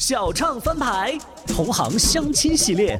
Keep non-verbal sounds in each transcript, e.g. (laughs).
小唱翻牌，同行相亲系列。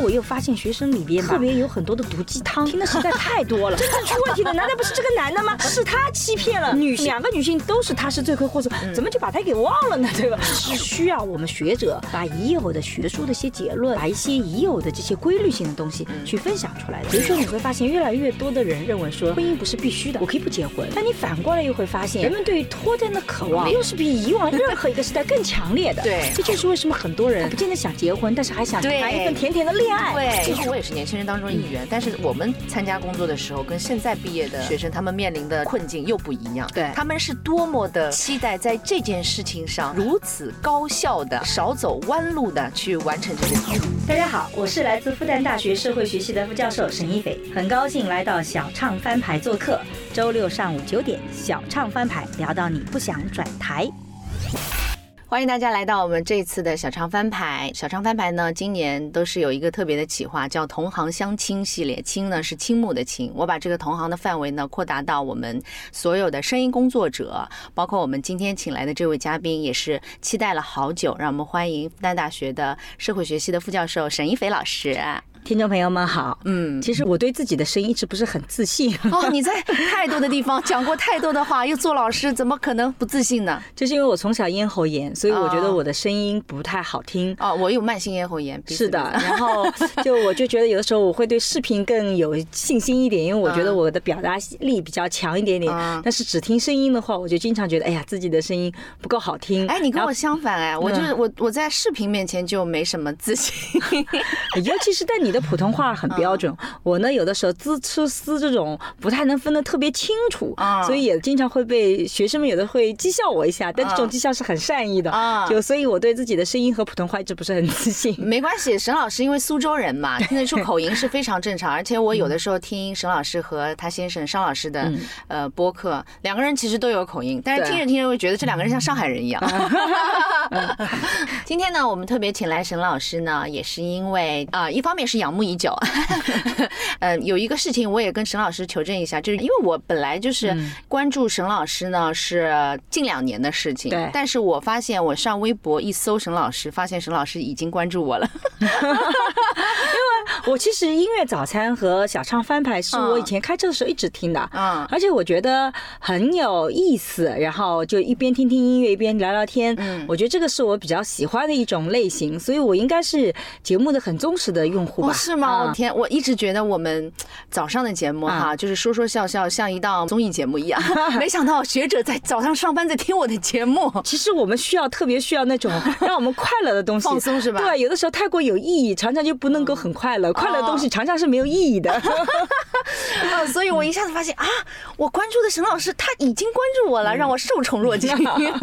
我又发现学生里边特别有很多的毒鸡汤，听的实在太多了。(laughs) 真正出问题的难道不是这个男的吗？(laughs) 是他欺骗了女两个女性，都是他是罪魁祸首，怎么就把他给忘了呢？对吧？(laughs) 是需要我们学者把已有的学术的一些结论，把一些已有的这些规律性的东西去分享出来的。比如说你会发现，越来越多的人认为说婚姻不是必须的，我可以不结婚。但你反过来又会发现，人们对于脱单的渴望又是比以往任何一个时代更强烈的。对，这就是为什么很多人不见得想结婚，但是还想谈一份甜甜的恋爱。对，其实我也是年轻人当中一员，但是我们参加工作的时候，跟现在毕业的学生他们面临的困境又不一样。对，他们是多么的期待在这件事情上如此高效的、少走弯路的去完成这件事。大家好，我是来自复旦大学社会学系的副教授沈一斐，很高兴来到小唱翻牌做客。周六上午九点，小唱翻牌聊到你不想转台。欢迎大家来到我们这次的小唱翻牌。小唱翻牌呢，今年都是有一个特别的企划，叫“同行相亲”系列。亲呢是倾慕的倾，我把这个同行的范围呢扩大到我们所有的声音工作者，包括我们今天请来的这位嘉宾，也是期待了好久。让我们欢迎复旦大学的社会学系的副教授沈一斐老师。听众朋友们好，嗯，其实我对自己的声音一直不是很自信。哦，你在太多的地方讲过太多的话，(laughs) 又做老师，怎么可能不自信呢？就是因为我从小咽喉炎，所以我觉得我的声音不太好听。哦，我有慢性咽喉炎。是的，然后 (laughs) 就我就觉得有的时候我会对视频更有信心一点，因为我觉得我的表达力比较强一点点。但是只听声音的话，我就经常觉得，哎呀，自己的声音不够好听。哎，你跟我相反哎，我就是我我在视频面前就没什么自信，(laughs) 尤其是在你。你的普通话很标准，我呢有的时候滋吃丝这种不太能分得特别清楚，所以也经常会被学生们有的会讥笑我一下，但这种讥笑是很善意的，就所以我对自己的声音和普通话一直不是很自信。没关系，沈老师因为苏州人嘛，听得出 (laughs) 口音是非常正常，而且我有的时候听沈老师和他先生商老师的呃播客，两个人其实都有口音，但是听着听着会觉得这两个人像上海人一样。(laughs) 今天呢，我们特别请来沈老师呢，也是因为啊，一方面是。仰慕已久，(laughs) 呃，有一个事情我也跟沈老师求证一下，就是因为我本来就是关注沈老师呢，是近两年的事情，对，但是我发现我上微博一搜沈老师，发现沈老师已经关注我了，(laughs) 因为我其实音乐早餐和小唱翻牌是我以前开车的时候一直听的，嗯，而且我觉得很有意思，然后就一边听听音乐一边聊聊天，嗯，我觉得这个是我比较喜欢的一种类型，所以我应该是节目的很忠实的用户。是吗？我天，我一直觉得我们早上的节目哈，就是说说笑笑，像一档综艺节目一样。(laughs) 没想到学者在早上上班在听我的节目。其实我们需要特别需要那种 (laughs) 让我们快乐的东西，放松是吧？对，有的时候太过有意义，常常就不能够很快乐。快乐的东西常常是没有意义的。(laughs) 所以我一下子发现啊，我关注的沈老师他已经关注我了，让我受宠若惊。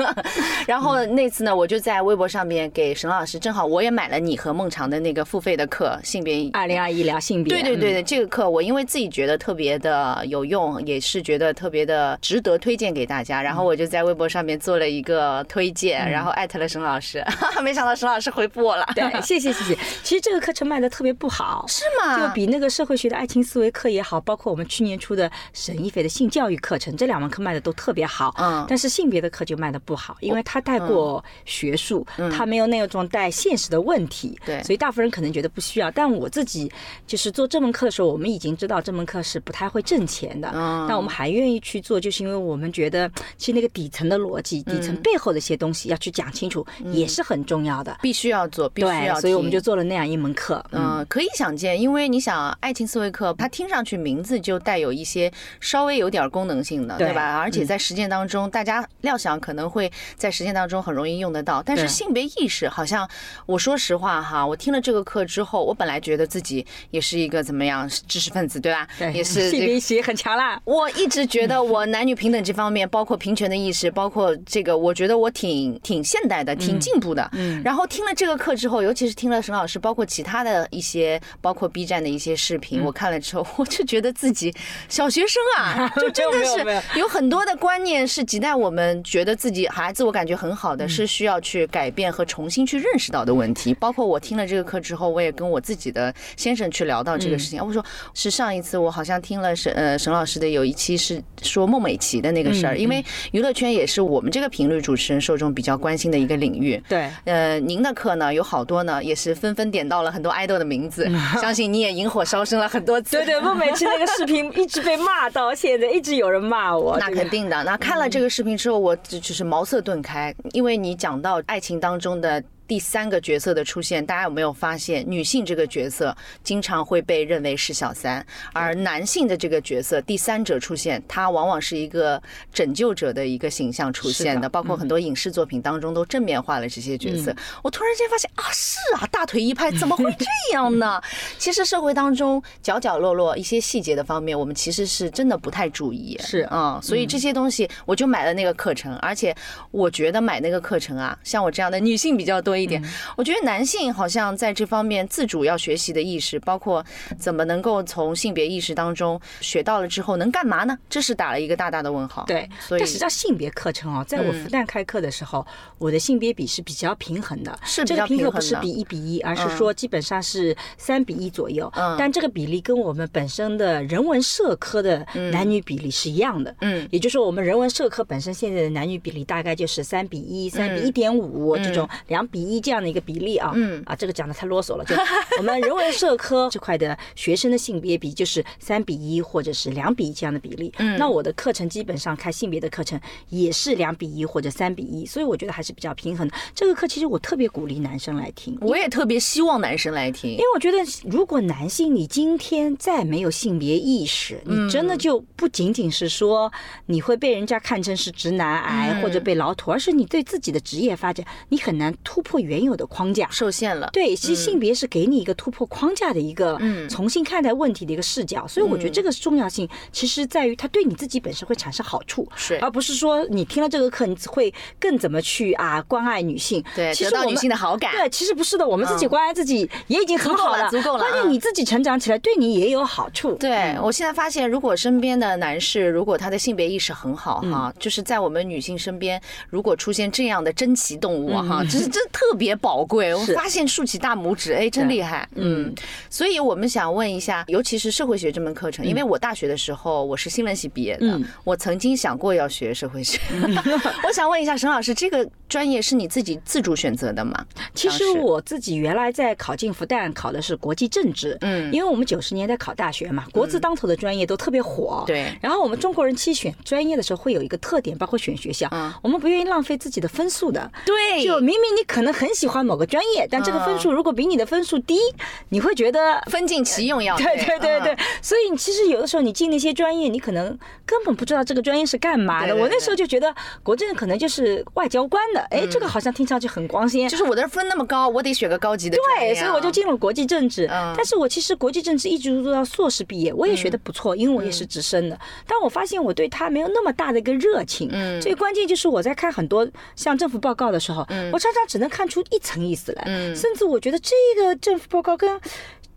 (laughs) 然后那次呢，我就在微博上面给沈老师，正好我也买了你和孟尝的那个付费的课，性别。二零二一聊性别，对对对对，这个课我因为自己觉得特别的有用，也是觉得特别的值得推荐给大家，然后我就在微博上面做了一个推荐，然后艾特了沈老师，(laughs) 没想到沈老师回复我了，对，谢谢谢谢。(laughs) 其实这个课程卖的特别不好，是吗？就比那个社会学的爱情思维课也好，包括我们去年出的沈一菲的性教育课程，这两门课卖的都特别好，嗯，但是性别的课就卖的不好，因为他带过学术，它没有那种带现实的问题，对，所以大部分人可能觉得不需要，但我。自己就是做这门课的时候，我们已经知道这门课是不太会挣钱的，嗯但我们还愿意去做，就是因为我们觉得其实那个底层的逻辑、底层背后的一些东西要去讲清楚，也是很重要的，必须要做，必须要。所以我们就做了那样一门课。嗯，可以想见，因为你想爱情思维课，它听上去名字就带有一些稍微有点功能性的，对吧？而且在实践当中，大家料想可能会在实践当中很容易用得到。但是性别意识，好像我说实话哈，我听了这个课之后，我本来觉得。自己也是一个怎么样知识分子，对吧？对，也是性别意识很强啦。我一直觉得我男女平等这方面，包括平权的意识，包括这个，我觉得我挺挺现代的，挺进步的。嗯。然后听了这个课之后，尤其是听了沈老师，包括其他的一些，包括 B 站的一些视频，我看了之后，我就觉得自己小学生啊，(laughs) 就真的是有很多的观念是亟待我们觉得自己还自我感觉很好的，是需要去改变和重新去认识到的问题。包括我听了这个课之后，我也跟我自己的先生去聊到这个事情。我说是上一次我好像听了沈呃沈老师的有一期是说孟美岐的那个事儿，因为娱乐圈也是我们这个频率主持人受众比较关心的一个领域。对，呃，您的课呢有好多呢，也是纷纷点到了很多爱豆的名字，(laughs) 相信你也引火烧身了很多次。对对，孟美岐那个视频一直被骂到现在，一直有人骂我。(laughs) 那肯定的。那看了这个视频之后，我就是茅塞顿开，因为你讲到爱情当中的。第三个角色的出现，大家有没有发现，女性这个角色经常会被认为是小三，而男性的这个角色第三者出现，他往往是一个拯救者的一个形象出现的，包括很多影视作品当中都正面化了这些角色。我突然间发现啊，是啊，大腿一拍，怎么会这样呢？(laughs) 其实社会当中角角落落一些细节的方面，我们其实是真的不太注意。是啊，所以这些东西我就买了那个课程，而且我觉得买那个课程啊，像我这样的女性比较多。一点，我觉得男性好像在这方面自主要学习的意识，包括怎么能够从性别意识当中学到了之后能干嘛呢？这是打了一个大大的问号。对，所以这是叫性别课程哦。在我复旦开课的时候，我的性别比是比较平衡的，是这个平衡不是比一比一，而是说基本上是三比一左右。嗯，但这个比例跟我们本身的人文社科的男女比例是一样的。嗯，也就是说，我们人文社科本身现在的男女比例大概就是三比一、三比一点五这种两比。一这样的一个比例啊，嗯啊，这个讲的太啰嗦了。就我们人文社科这块的学生的性别比就是三比一或者是两比一这样的比例。嗯，那我的课程基本上开性别的课程也是两比一或者三比一，所以我觉得还是比较平衡的。这个课其实我特别鼓励男生来听，我也特别希望男生来听，因为我觉得如果男性你今天再没有性别意识，你真的就不仅仅是说你会被人家看成是直男癌或者被老土，而是你对自己的职业发展你很难突破。原有的框架。受限了，对，其实性别是给你一个突破框架的一个，嗯，重新看待问题的一个视角，所以我觉得这个重要性其实在于它对你自己本身会产生好处，是，而不是说你听了这个课你会更怎么去啊关爱女性，对，得到女性的好感，对，其实不是的，我们自己关爱自己也已经很好了，足够了，关键你自己成长起来对你也有好处。对我现在发现，如果身边的男士如果他的性别意识很好哈，就是在我们女性身边，如果出现这样的珍奇动物哈，这是这特别宝贵。我发现竖起大拇指，哎，真厉害，嗯，所以我们想问一下，尤其是社会学这门课程，因为我大学的时候我是新闻系毕业的，我曾经想过要学社会学。(laughs) 我想问一下沈老师，这个专业是你自己自主选择的吗？其实我自己原来在考进复旦考的是国际政治，嗯，因为我们九十年代考大学嘛，国字当头的专业都特别火，对。然后我们中国人期选专业的时候会有一个特点，包括选学校，我们不愿意浪费自己的分数的，对。就明明你可能很喜欢某个专专业，但这个分数如果比你的分数低，你会觉得分尽其用要对对对对，所以其实有的时候你进那些专业，你可能根本不知道这个专业是干嘛的。我那时候就觉得国政可能就是外交官的，哎，这个好像听上去很光鲜。就是我的分那么高，我得选个高级的。对，所以我就进了国际政治。但是我其实国际政治一直做到硕士毕业，我也学的不错，因为我也是直升的。但我发现我对他没有那么大的一个热情。嗯，最关键就是我在看很多像政府报告的时候，我常常只能看出一层意思。嗯，甚至我觉得这个政府报告跟。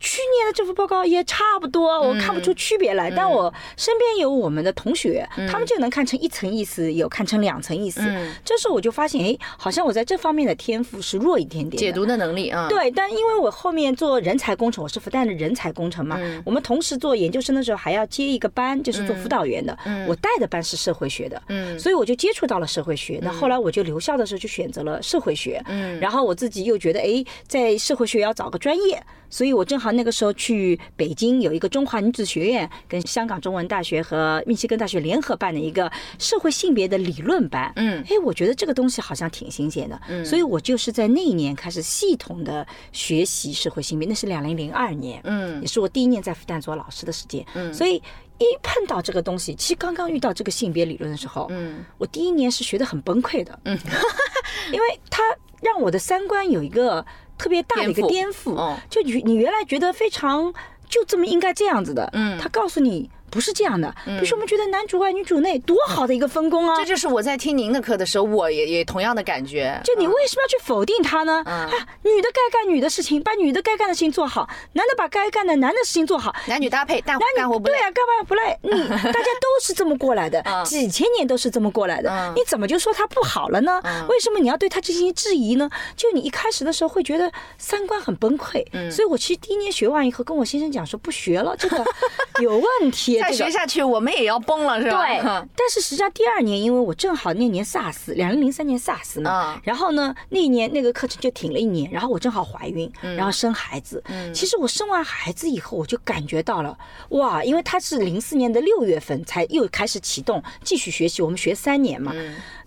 去年的政府报告也差不多，我看不出区别来。但我身边有我们的同学，他们就能看成一层意思，有看成两层意思。这时候我就发现，哎，好像我在这方面的天赋是弱一点点。解读的能力啊，对。但因为我后面做人才工程，我是复旦的人才工程嘛，我们同时做研究生的时候还要接一个班，就是做辅导员的。我带的班是社会学的，所以我就接触到了社会学。那后来我就留校的时候就选择了社会学。然后我自己又觉得，哎，在社会学要找个专业。所以我正好那个时候去北京，有一个中华女子学院跟香港中文大学和密歇根大学联合办的一个社会性别的理论班。嗯，哎，我觉得这个东西好像挺新鲜的。嗯，所以我就是在那一年开始系统的学习社会性别，那是两零零二年。嗯，也是我第一年在复旦做老师的时间。嗯，所以一碰到这个东西，其实刚刚遇到这个性别理论的时候，嗯，我第一年是学的很崩溃的。嗯，(laughs) 因为它让我的三观有一个。特别大的一个颠覆，就你你原来觉得非常就这么应该这样子的，嗯，他告诉你不是这样的。比如说我们觉得男主外女主内多好的一个分工啊！这就是我在听您的课的时候，我也也同样的感觉。就你为什么要去否定他呢？啊，女的该干女的事情，把女的该干的事情做好；男的把该干的男的事情做好，男女搭配，男干活不累。对啊，干嘛不累？你 (laughs) 大家都是这么过来的，几千年都是这么过来的，你怎么就说他不好了呢？为什么你要对他进行质疑呢？就你一开始的时候会觉得三观很崩溃，所以我其实第一年学完以后，跟我先生讲说不学了，这个 (laughs) 有问题，再学下去我们也要崩了，是吧？对。(laughs) 但是实际上第二年，因为我正好那年 SARS，两零零三年 SARS 嘛，然后呢那一年那个课程就停了一年，然后我正好怀孕，然后生孩子。其实我生完孩子以后，我就感觉到了，哇，因为他是零四年的六月份才又开始启动继续学习，我们学三年嘛。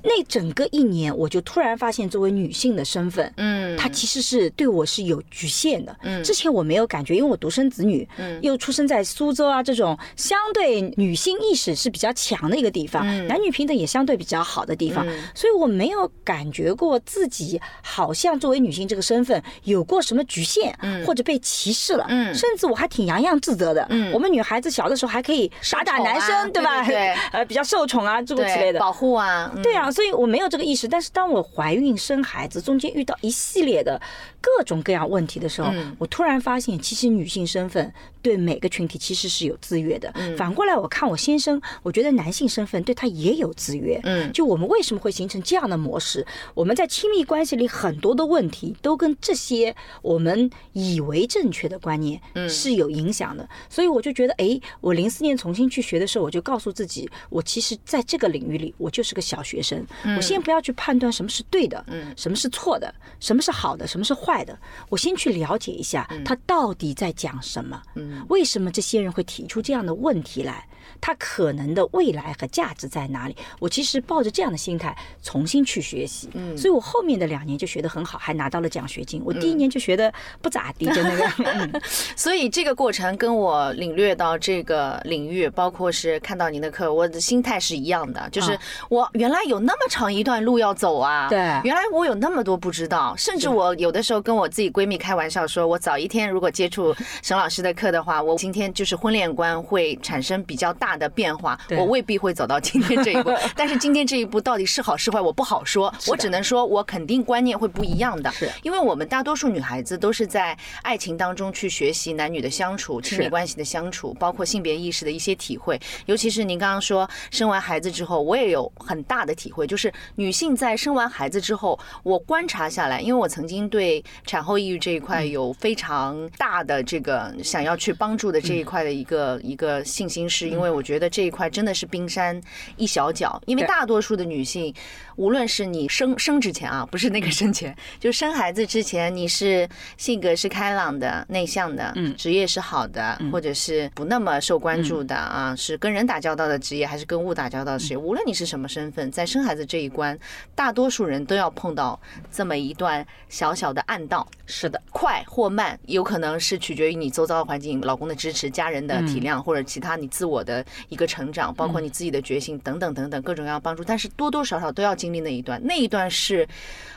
那整个一年，我就突然发现，作为女性的身份，嗯，它其实是对我是有局限的。嗯，之前我没有感觉，因为我独生子女，嗯，又出生在苏州啊这种相对女性意识是比较强的一个地方，男女平等也相对比较好的地方，所以我没有感觉过自己好像作为女性这个身份有过什么局限，嗯。或者被歧视了，嗯，甚至我还挺洋洋自得的。嗯，我们女孩子小的时候还可以打打男生，对吧？对，(laughs) 呃，比较受宠啊，诸如此类的，保护啊，对啊。所以我没有这个意识，但是当我怀孕生孩子，中间遇到一系列的各种各样问题的时候，我突然发现，其实女性身份。对每个群体其实是有制约的。反过来，我看我先生，我觉得男性身份对他也有制约。嗯，就我们为什么会形成这样的模式？我们在亲密关系里很多的问题都跟这些我们以为正确的观念是有影响的。所以我就觉得，哎，我零四年重新去学的时候，我就告诉自己，我其实在这个领域里，我就是个小学生。我先不要去判断什么是对的，嗯，什么是错的，什么是好的，什么是坏的。我先去了解一下他到底在讲什么。嗯。为什么这些人会提出这样的问题来？他可能的未来和价值在哪里？我其实抱着这样的心态重新去学习，嗯，所以我后面的两年就学得很好，还拿到了奖学金。我第一年就学得不咋地，就那个。(laughs) 所以这个过程跟我领略到这个领域，包括是看到您的课，我的心态是一样的，就是我原来有那么长一段路要走啊，对，原来我有那么多不知道，甚至我有的时候跟我自己闺蜜开玩笑说，我早一天如果接触沈老师的课的话，我今天就是婚恋观会产生比较大。的变化，我未必会走到今天这一步。(laughs) 但是今天这一步到底是好是坏，我不好说。我只能说，我肯定观念会不一样的。是，因为我们大多数女孩子都是在爱情当中去学习男女的相处、亲密关系的相处，包括性别意识的一些体会。尤其是您刚刚说生完孩子之后，我也有很大的体会，就是女性在生完孩子之后，我观察下来，因为我曾经对产后抑郁这一块有非常大的这个想要去帮助的这一块的一个一个信心，是因为我。觉得这一块真的是冰山一小角，因为大多数的女性，无论是你生生之前啊，不是那个生前，(laughs) 就生孩子之前，你是性格是开朗的、内向的，嗯，职业是好的，或者是不那么受关注的啊，是跟人打交道的职业，还是跟物打交道的职业，无论你是什么身份，在生孩子这一关，大多数人都要碰到这么一段小小的暗道。是的，快或慢，有可能是取决于你周遭的环境、老公的支持、家人的体谅，或者其他你自我的。一个成长，包括你自己的觉醒等等等等各种各样帮助，但是多多少少都要经历那一段，那一段是。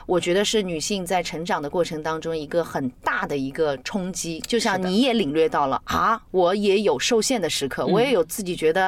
我觉得是女性在成长的过程当中一个很大的一个冲击，就像你也领略到了啊，我也有受限的时刻，我也有自己觉得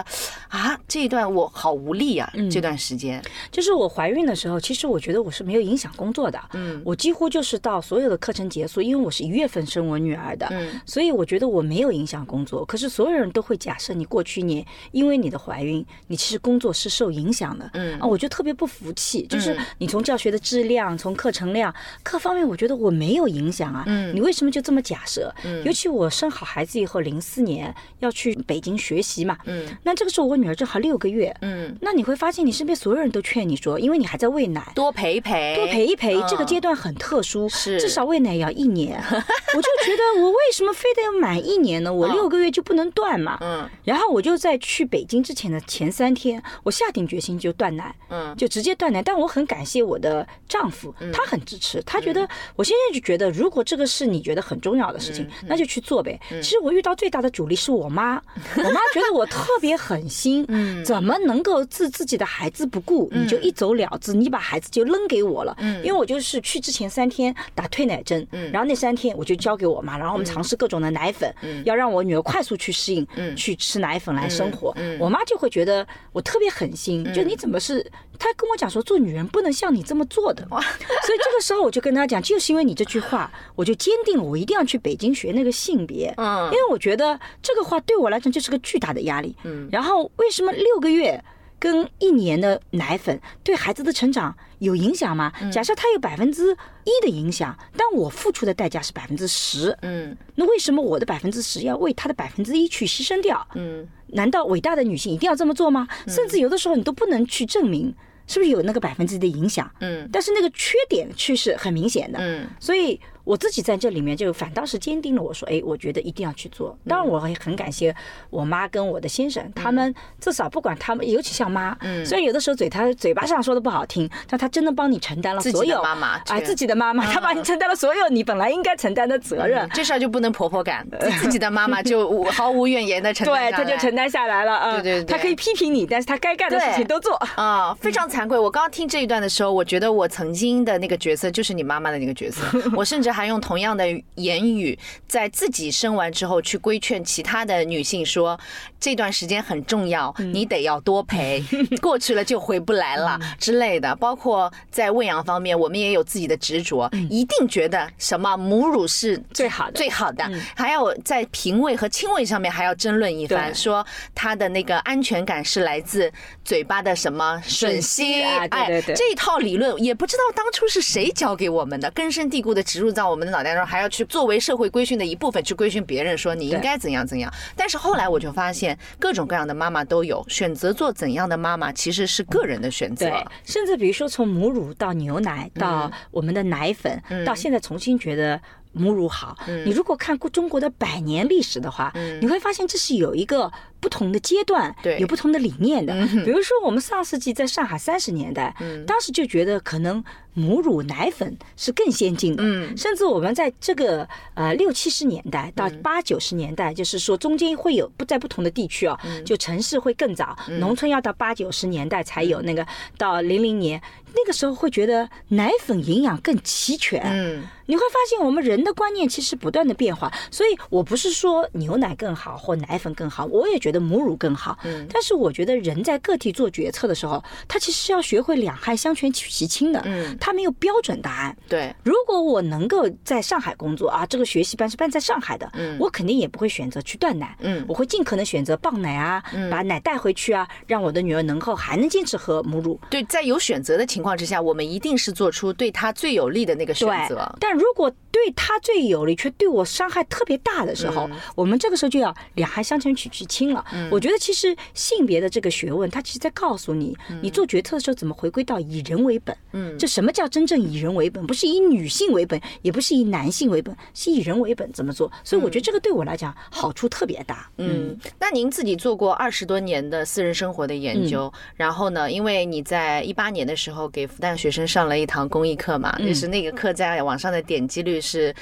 啊，这一段我好无力啊，这段时间。就是我怀孕的时候，其实我觉得我是没有影响工作的，嗯，我几乎就是到所有的课程结束，因为我是一月份生我女儿的，嗯，所以我觉得我没有影响工作。可是所有人都会假设你过去年因为你的怀孕，你其实工作是受影响的，嗯啊，我就特别不服气，就是你从教学的质量从课程量各方面，我觉得我没有影响啊。嗯，你为什么就这么假设？嗯，尤其我生好孩子以后，零四年要去北京学习嘛。嗯，那这个时候我女儿正好六个月。嗯，那你会发现你身边所有人都劝你说，因为你还在喂奶，多陪一陪，多陪一陪。这个阶段很特殊，是至少喂奶要一年。(laughs) 我就觉得我为什么非得要满一年呢？我六个月就不能断嘛。嗯，然后我就在去北京之前的前三天，我下定决心就断奶。嗯，就直接断奶。但我很感谢我的丈夫，他很。支持他觉得，我现在就觉得，如果这个是你觉得很重要的事情，那就去做呗。其实我遇到最大的阻力是我妈，我妈觉得我特别狠心，怎么能够自自己的孩子不顾，你就一走了之，你把孩子就扔给我了。嗯因为我就是去之前三天打退奶针，嗯然后那三天我就交给我妈，然后我们尝试各种的奶粉，嗯要让我女儿快速去适应，嗯去吃奶粉来生活，我妈就会觉得我特别狠心，就你怎么是？她跟我讲说，做女人不能像你这么做的。(laughs) 所以这个时候我就跟她讲，就是因为你这句话，(laughs) 我就坚定了我一定要去北京学那个性别。嗯，因为我觉得这个话对我来讲就是个巨大的压力。嗯，然后为什么六个月？跟一年的奶粉对孩子的成长有影响吗？假设他有百分之一的影响，但我付出的代价是百分之十，嗯，那为什么我的百分之十要为他的百分之一去牺牲掉？嗯，难道伟大的女性一定要这么做吗？甚至有的时候你都不能去证明是不是有那个百分之一的影响，嗯，但是那个缺点却是很明显的，嗯，所以。我自己在这里面就反倒是坚定了我说，哎，我觉得一定要去做。当然，我也很感谢我妈跟我的先生，他们至少不管他们，尤其像妈，虽然有的时候嘴他嘴巴上说的不好听，但他真的帮你承担了所有妈妈哎，自己的妈妈，他帮你承担了所有你本来应该承担的责任。这事儿就不能婆婆干，自己的妈妈就 (laughs) 毫无怨言的承担，对，他就承担下来了。啊，对对，他可以批评你，但是他该干的事情都做啊，非常惭愧。我刚刚听这一段的时候，我觉得我曾经的那个角色就是你妈妈的那个角色，(laughs) 我甚至还用同样的。言语在自己生完之后去规劝其他的女性说，这段时间很重要，你得要多陪，(laughs) 过去了就回不来了之类的。包括在喂养方面，我们也有自己的执着，一定觉得什么母乳是最好的，最好的。还要在平喂和亲喂上面还要争论一番，说他的那个安全感是来自嘴巴的什么吮吸。哎，这一套理论也不知道当初是谁教给我们的，根深蒂固的植入在我们的脑袋中，还要。去作为社会规训的一部分，去规训别人，说你应该怎样怎样。但是后来我就发现，各种各样的妈妈都有选择做怎样的妈妈，其实是个人的选择。对，甚至比如说从母乳到牛奶，到我们的奶粉，到现在重新觉得。母乳好，你如果看过中国的百年历史的话，你会发现这是有一个不同的阶段，有不同的理念的。比如说，我们上世纪在上海三十年代，当时就觉得可能母乳奶粉是更先进的，甚至我们在这个呃六七十年代到八九十年代，就是说中间会有不在不同的地区啊，就城市会更早，农村要到八九十年代才有那个到零零年。那个时候会觉得奶粉营养更齐全，嗯，你会发现我们人的观念其实不断的变化，所以我不是说牛奶更好或奶粉更好，我也觉得母乳更好，嗯，但是我觉得人在个体做决策的时候，他其实是要学会两害相权取其轻的，嗯，他没有标准答案，对，如果我能够在上海工作啊，这个学习班是办在上海的，嗯，我肯定也不会选择去断奶，嗯，我会尽可能选择棒奶啊，把奶带回去啊，让我的女儿能够还能坚持喝母乳，对，在有选择的情。况之下，我们一定是做出对她最有利的那个选择。但如果对她最有利，却对我伤害特别大的时候，我们这个时候就要两害相权取其轻了。我觉得其实性别的这个学问，它其实在告诉你，你做决策的时候怎么回归到以人为本。嗯，这什么叫真正以人为本？不是以女性为本，也不是以男性为本，是以人为本怎么做？所以我觉得这个对我来讲好处特别大。嗯，那您自己做过二十多年的私人生活的研究，然后呢，因为你在一八年的时候。给复旦学生上了一堂公益课嘛，就是那个课在网上的点击率是。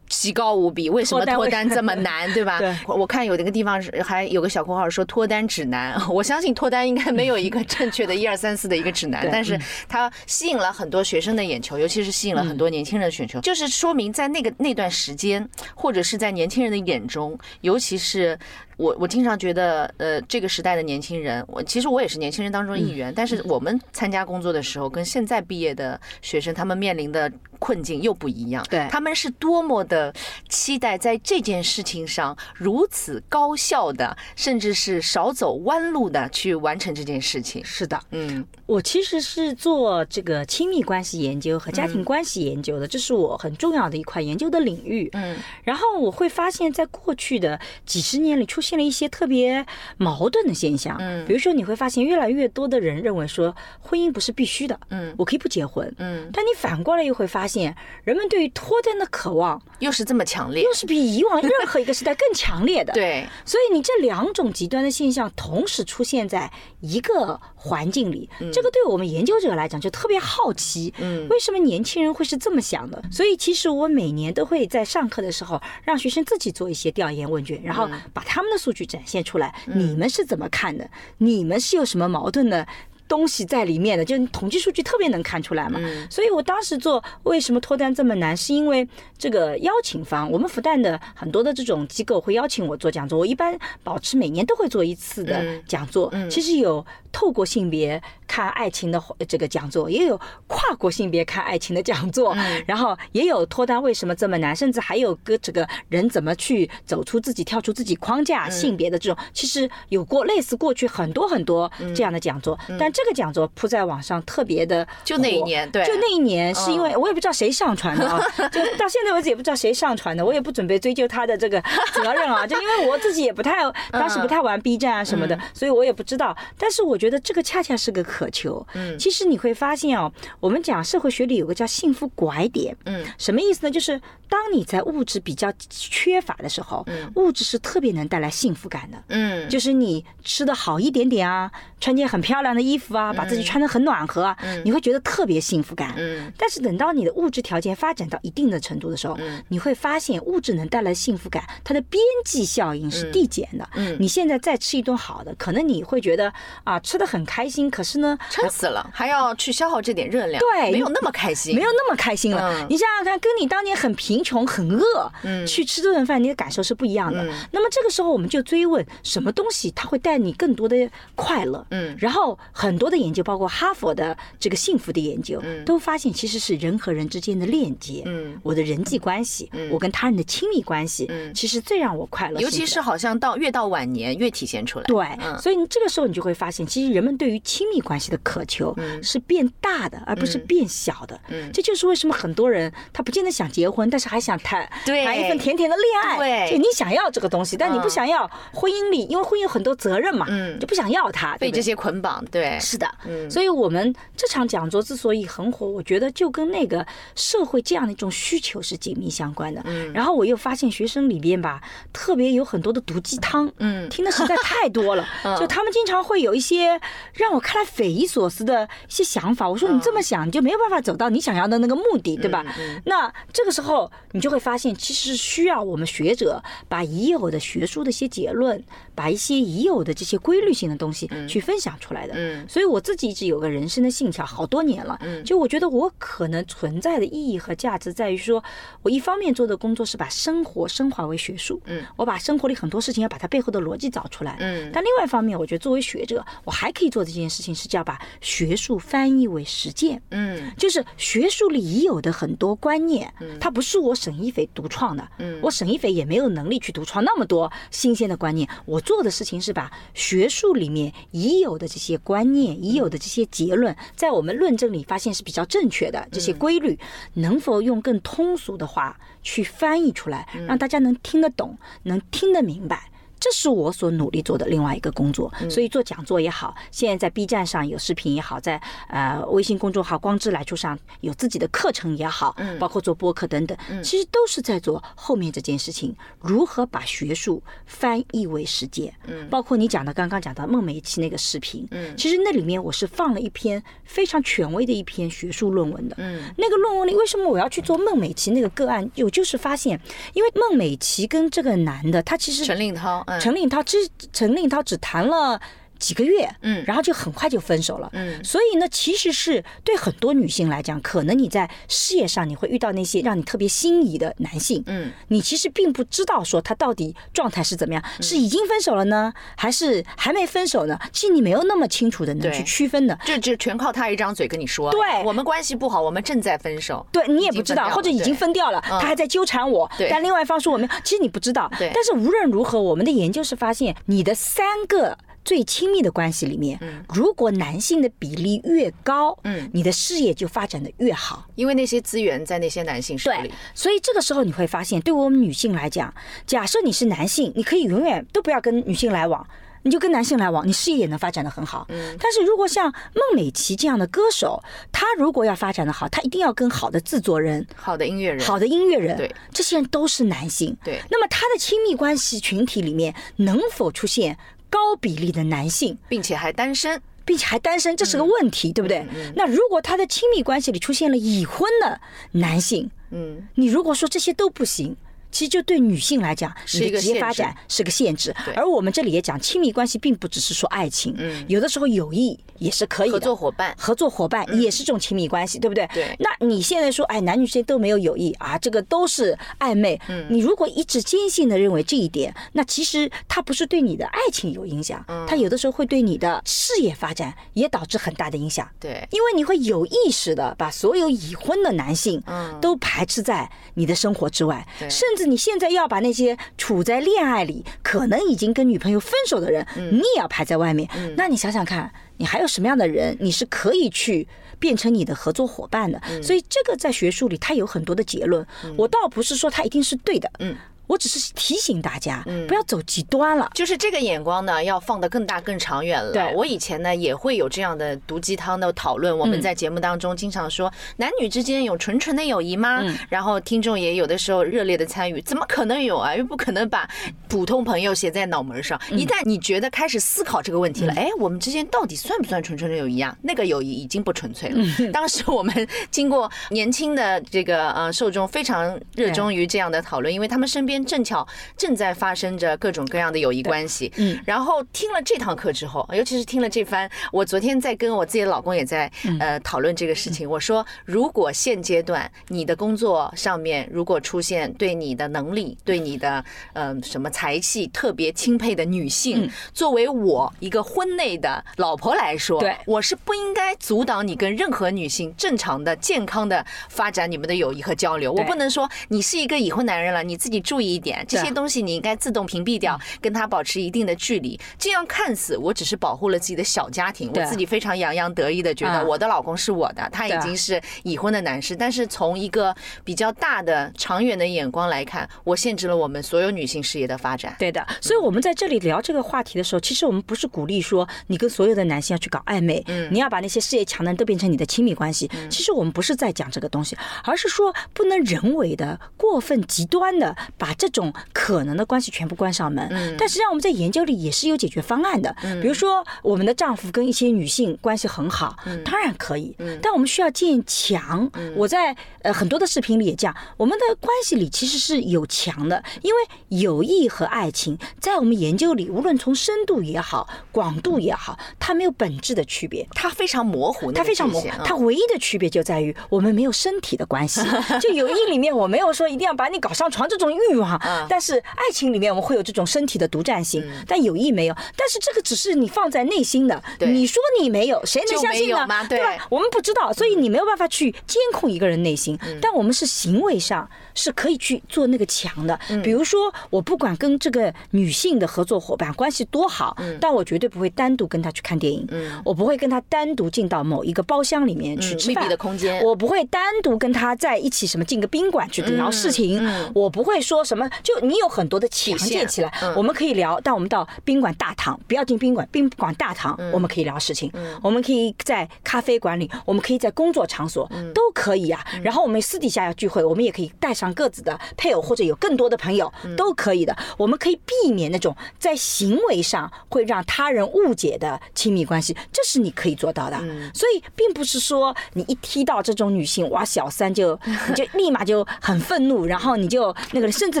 极高无比，为什么脱单这么 (laughs) 难，对吧？我看有那个地方还有个小括号说脱单指南，(laughs) 我相信脱单应该没有一个 (laughs) 正确的一二三四的一个指南，但是它吸引了很多学生的眼球，尤其是吸引了很多年轻人的眼球，就是说明在那个那段时间，或者是在年轻人的眼中，尤其是我，我经常觉得，呃，这个时代的年轻人，我其实我也是年轻人当中一员，但是我们参加工作的时候，跟现在毕业的学生他们面临的困境又不一样，对，他们是多么的。期待在这件事情上如此高效的，甚至是少走弯路的去完成这件事情。是的，嗯，我其实是做这个亲密关系研究和家庭关系研究的，这是我很重要的一块研究的领域。嗯，然后我会发现，在过去的几十年里，出现了一些特别矛盾的现象。嗯，比如说你会发现，越来越多的人认为说，婚姻不是必须的。嗯，我可以不结婚。嗯，但你反过来又会发现，人们对于脱单的渴望。又是这么强烈，又是比以往任何一个时代更强烈的。对，所以你这两种极端的现象同时出现在一个环境里，这个对我们研究者来讲就特别好奇。嗯，为什么年轻人会是这么想的？所以其实我每年都会在上课的时候让学生自己做一些调研问卷，然后把他们的数据展现出来。你们是怎么看的？你们是有什么矛盾的？东西在里面的，就是统计数据特别能看出来嘛。所以我当时做为什么脱单这么难，是因为这个邀请方，我们复旦的很多的这种机构会邀请我做讲座，我一般保持每年都会做一次的讲座。其实有透过性别看爱情的这个讲座，也有跨国性别看爱情的讲座，然后也有脱单为什么这么难，甚至还有个这个人怎么去走出自己、跳出自己框架性别的这种，其实有过类似过去很多很多这样的讲座，但这个讲座铺在网上特别的，就那一年，对，就那一年是因为我也不知道谁上传的啊，(laughs) 就到现在为止也不知道谁上传的，我也不准备追究他的这个 (laughs) 责任啊，就因为我自己也不太当时不太玩 B 站啊什么的，所以我也不知道。但是我觉得这个恰恰是个渴求。嗯，其实你会发现哦，我们讲社会学里有个叫幸福拐点。嗯，什么意思呢？就是当你在物质比较缺乏的时候，物质是特别能带来幸福感的。嗯，就是你吃的好一点点啊，穿件很漂亮的衣服啊，把自己穿得很暖和啊，你会觉得特别幸福感。嗯，但是等到你的物质条件发展到一定的程度的时候，你会发现物质能带来幸福感，它的边际效应是递减的。嗯，你现在再吃一顿好的，可能你会觉得啊，吃的很开心，可是呢，撑死了，还要去消耗这点热量，对，没有那么开心，没有那么开心了。你想想看，跟你当年很贫穷、很饿，嗯，去吃这顿饭，你的感受是不一样的。那么这个时候，我们就追问，什么东西它会带你更多的快乐？嗯，然后很多的研究，包括哈佛的这个幸福的研究，都发现其实是人和人之间的链接。嗯，我的人际关系，我跟他人的亲密关系，嗯，其实最让我快乐。尤其是好像到越到晚年越体现出来。对，所以你这个时候你就会发现，其实人们对于亲密关系的渴求是变大的，而不是变小的。嗯，这就是为什么很多人他不见得想结婚，但是还想谈谈一份甜甜的恋爱。对，就你想要这个东西，但你不想要婚姻里，因为婚姻有很多责任嘛，嗯，就不想要它，被这些捆绑。对，是的。嗯，所以我们这场讲座之所以很火，我觉得就跟那个社会这样的一种需求是紧密相关的。嗯，然后我又发现学生里边吧，特别有很多的毒鸡汤。嗯，听的实在太多了。(laughs) 就他们经常会有一些让我看来匪夷所思的一些想法。我说你这么想，你就没有办法走到你想要的那个目的，对吧？那这个时候你就会发现，其实需要我们学者把已有的学术的一些结论，把一些已有的这些规律性的东西去分享出来的。嗯，所以我自己一直有个人生的信条，好多年了。嗯，就我觉得我可能存在的意义和价值在于说，我一方面做的工作是把生活升华为学术。嗯，我把生活里很多事情要把它背后的逻辑找出来。嗯，但另外一方面，我觉得作为学者，我还可以做的这件事情是叫把学术翻译为实践。嗯，就是学术里已有的很多观念，它不是我沈一斐独创的。嗯，我沈一斐也没有能力去独创那么多新鲜的观念。我做的事情是把学术里面已有的这些观念、已有的这些结论，在我们论证里发现是比较正确的这些规律，能否用更通俗的话去翻译出来，让大家能听得懂，能听得明白。这是我所努力做的另外一个工作，所以做讲座也好，现在在 B 站上有视频也好，在呃微信公众号“光之来处”上有自己的课程也好，包括做播客等等，其实都是在做后面这件事情，如何把学术翻译为实践。嗯，包括你讲的刚刚讲到孟美岐那个视频，嗯，其实那里面我是放了一篇非常权威的一篇学术论文的。嗯，那个论文里为什么我要去做孟美岐那个个案？我就是发现，因为孟美岐跟这个男的，他其实陈令涛。陈令涛只陈令涛只谈了几个月，嗯，然后就很快就分手了，嗯，所以呢，其实是对很多女性来讲，可能你在事业上你会遇到那些让你特别心仪的男性，嗯，你其实并不知道说他到底状态是怎么样，是已经分手了呢，还是还没分手呢？其实你没有那么清楚的能去区分的，这就全靠他一张嘴跟你说，对，我们关系不好，我们正在分手，对你也不知道，或者已经分掉了，他还在纠缠我，但另外一方说我们其实你不知道，对，但是无论如何，我们的研究是发现你的三个。最亲密的关系里面，如果男性的比例越高，嗯，你的事业就发展的越好，因为那些资源在那些男性手里。所以这个时候你会发现，对我们女性来讲，假设你是男性，你可以永远都不要跟女性来往，你就跟男性来往，你事业也能发展的很好。嗯。但是如果像孟美岐这样的歌手，他如果要发展的好，他一定要跟好的制作人、好的音乐人、好的音乐人，对，这些人都是男性。对。那么他的亲密关系群体里面能否出现？高比例的男性，并且还单身，并且还单身，这是个问题，对不对？那如果他的亲密关系里出现了已婚的男性，嗯，你如果说这些都不行，其实就对女性来讲，是一个职业发限展是个限制。而我们这里也讲，亲密关系并不只是说爱情，嗯。有的时候友谊也是可以的。合作伙伴，合作伙伴也是这种亲密关系，对不对？对那你现在说，哎，男女之间都没有友谊啊，这个都是暧昧。嗯你如果一直坚信的认为这一点，那其实它不是对你的爱情有影响，嗯它有的时候会对你的事业发展也导致很大的影响。对，因为你会有意识的把所有已婚的男性嗯都排斥在你的生活之外，对甚至你现在要把那些处在恋爱里、可能已经跟女朋友分手的人，嗯你也要排在外面。那你想想看，你还有什么样的人你是可以去？变成你的合作伙伴的，嗯所以这个在学术里它有很多的结论。我倒不是说它一定是对的，嗯，我只是提醒大家不要走极端了。就是这个眼光呢，要放得更大、更长远了。对我以前呢也会有这样的毒鸡汤的讨论。我们嗯在节目当中经常说，男女之间有纯纯的友谊吗？嗯然后听众也有的时候热烈的参与，怎么可能有啊？又不可能把普通朋友写在脑门上。嗯一旦你觉得开始思考这个问题了，哎，我们之间到底算不算纯纯的友谊啊？那个友谊已经不纯粹了。嗯 (laughs) 当时我们经过年轻的这个呃受众非常热衷于这样的讨论，因为他们身边正巧正在发生着各种各样的友谊关系。嗯，然后听了这堂课之后，尤其是听了这番，我昨天在跟我自己的老公也在嗯呃讨论这个事情。我说，如果现阶段你的工作上面如果出现对你的能力、对你的呃什么才气特别钦佩的女嗯性，作为我一个婚内的老婆来说，对我是不应该阻挡你跟任何女性正常的、健康的发展你们的友谊和交流。我不能说你是一个已婚男人了，你自己注意一点，这些东西你应该自动屏蔽掉，跟他保持一定的距离。这样看似我只是保护了自己的小家庭，我自己非常洋洋得意的觉得嗯我的老公是我的，他已经是已婚的男士。但是从一个比较大的、长远的眼光来看，我限制了我们所有女性事业的发展。对的，所以我们在这里聊这个话题的时候，其实我们不是鼓励说你跟所有的男性要去搞暧昧，你要把那些事业强的人都变成你的亲密关系。其实我们不是在讲这个东西，而是说不能人为的、过分极端的把这种可能的关系全部关上门。但实际上我们在研究里也是有解决方案的，比如说我们的丈夫跟一些女性关系很好，当然可以，但我们需要建墙。我在呃很多的视频里也讲，我们的关系里其实是有墙的，因为友谊和爱情在我们研究里，无论从深度也好、广度也好，它没有本质的区别。它非常模糊，它非常模糊它唯一的区别就在于我们没有身体的关系。就友谊里面，我没有说一定要把你搞上床这种欲望嗯，但是爱情里面我们会有这种身体的独占性，但友谊没有。但是这个只是你放在内心的，你说你没有，谁能相信呢？对吧？我们不知道，所以你没有办法去监控一个人内心。嗯。但我们是行为上是可以去做那个墙的。嗯。比如说，我不管跟这个女性的合作伙伴关系多好，但我绝对不会单独跟她去看电影，我不会跟她单独进到某一个包厢里面去吃饭。嗯的空间。我不会单独跟她在一起什么进个宾馆去聊事情，嗯。我不会说什么。就你有很多的墙底线建起来嗯，我们可以聊，但我们到宾馆大堂，不要进宾馆，宾馆大堂嗯我们可以聊事情，我们可以在咖啡馆里，我们可以在工作场所嗯都可以啊。然后我们私底下要聚会，我们也可以带上各自的配偶或者有更多的朋友嗯都可以的。我们可以避免那种在行为上会让他人误解的亲密关系，这是你可以做到的。嗯所以并不是说你一踢到这种女性，哇，小三就你就立马就很愤怒，然后你就那个，甚至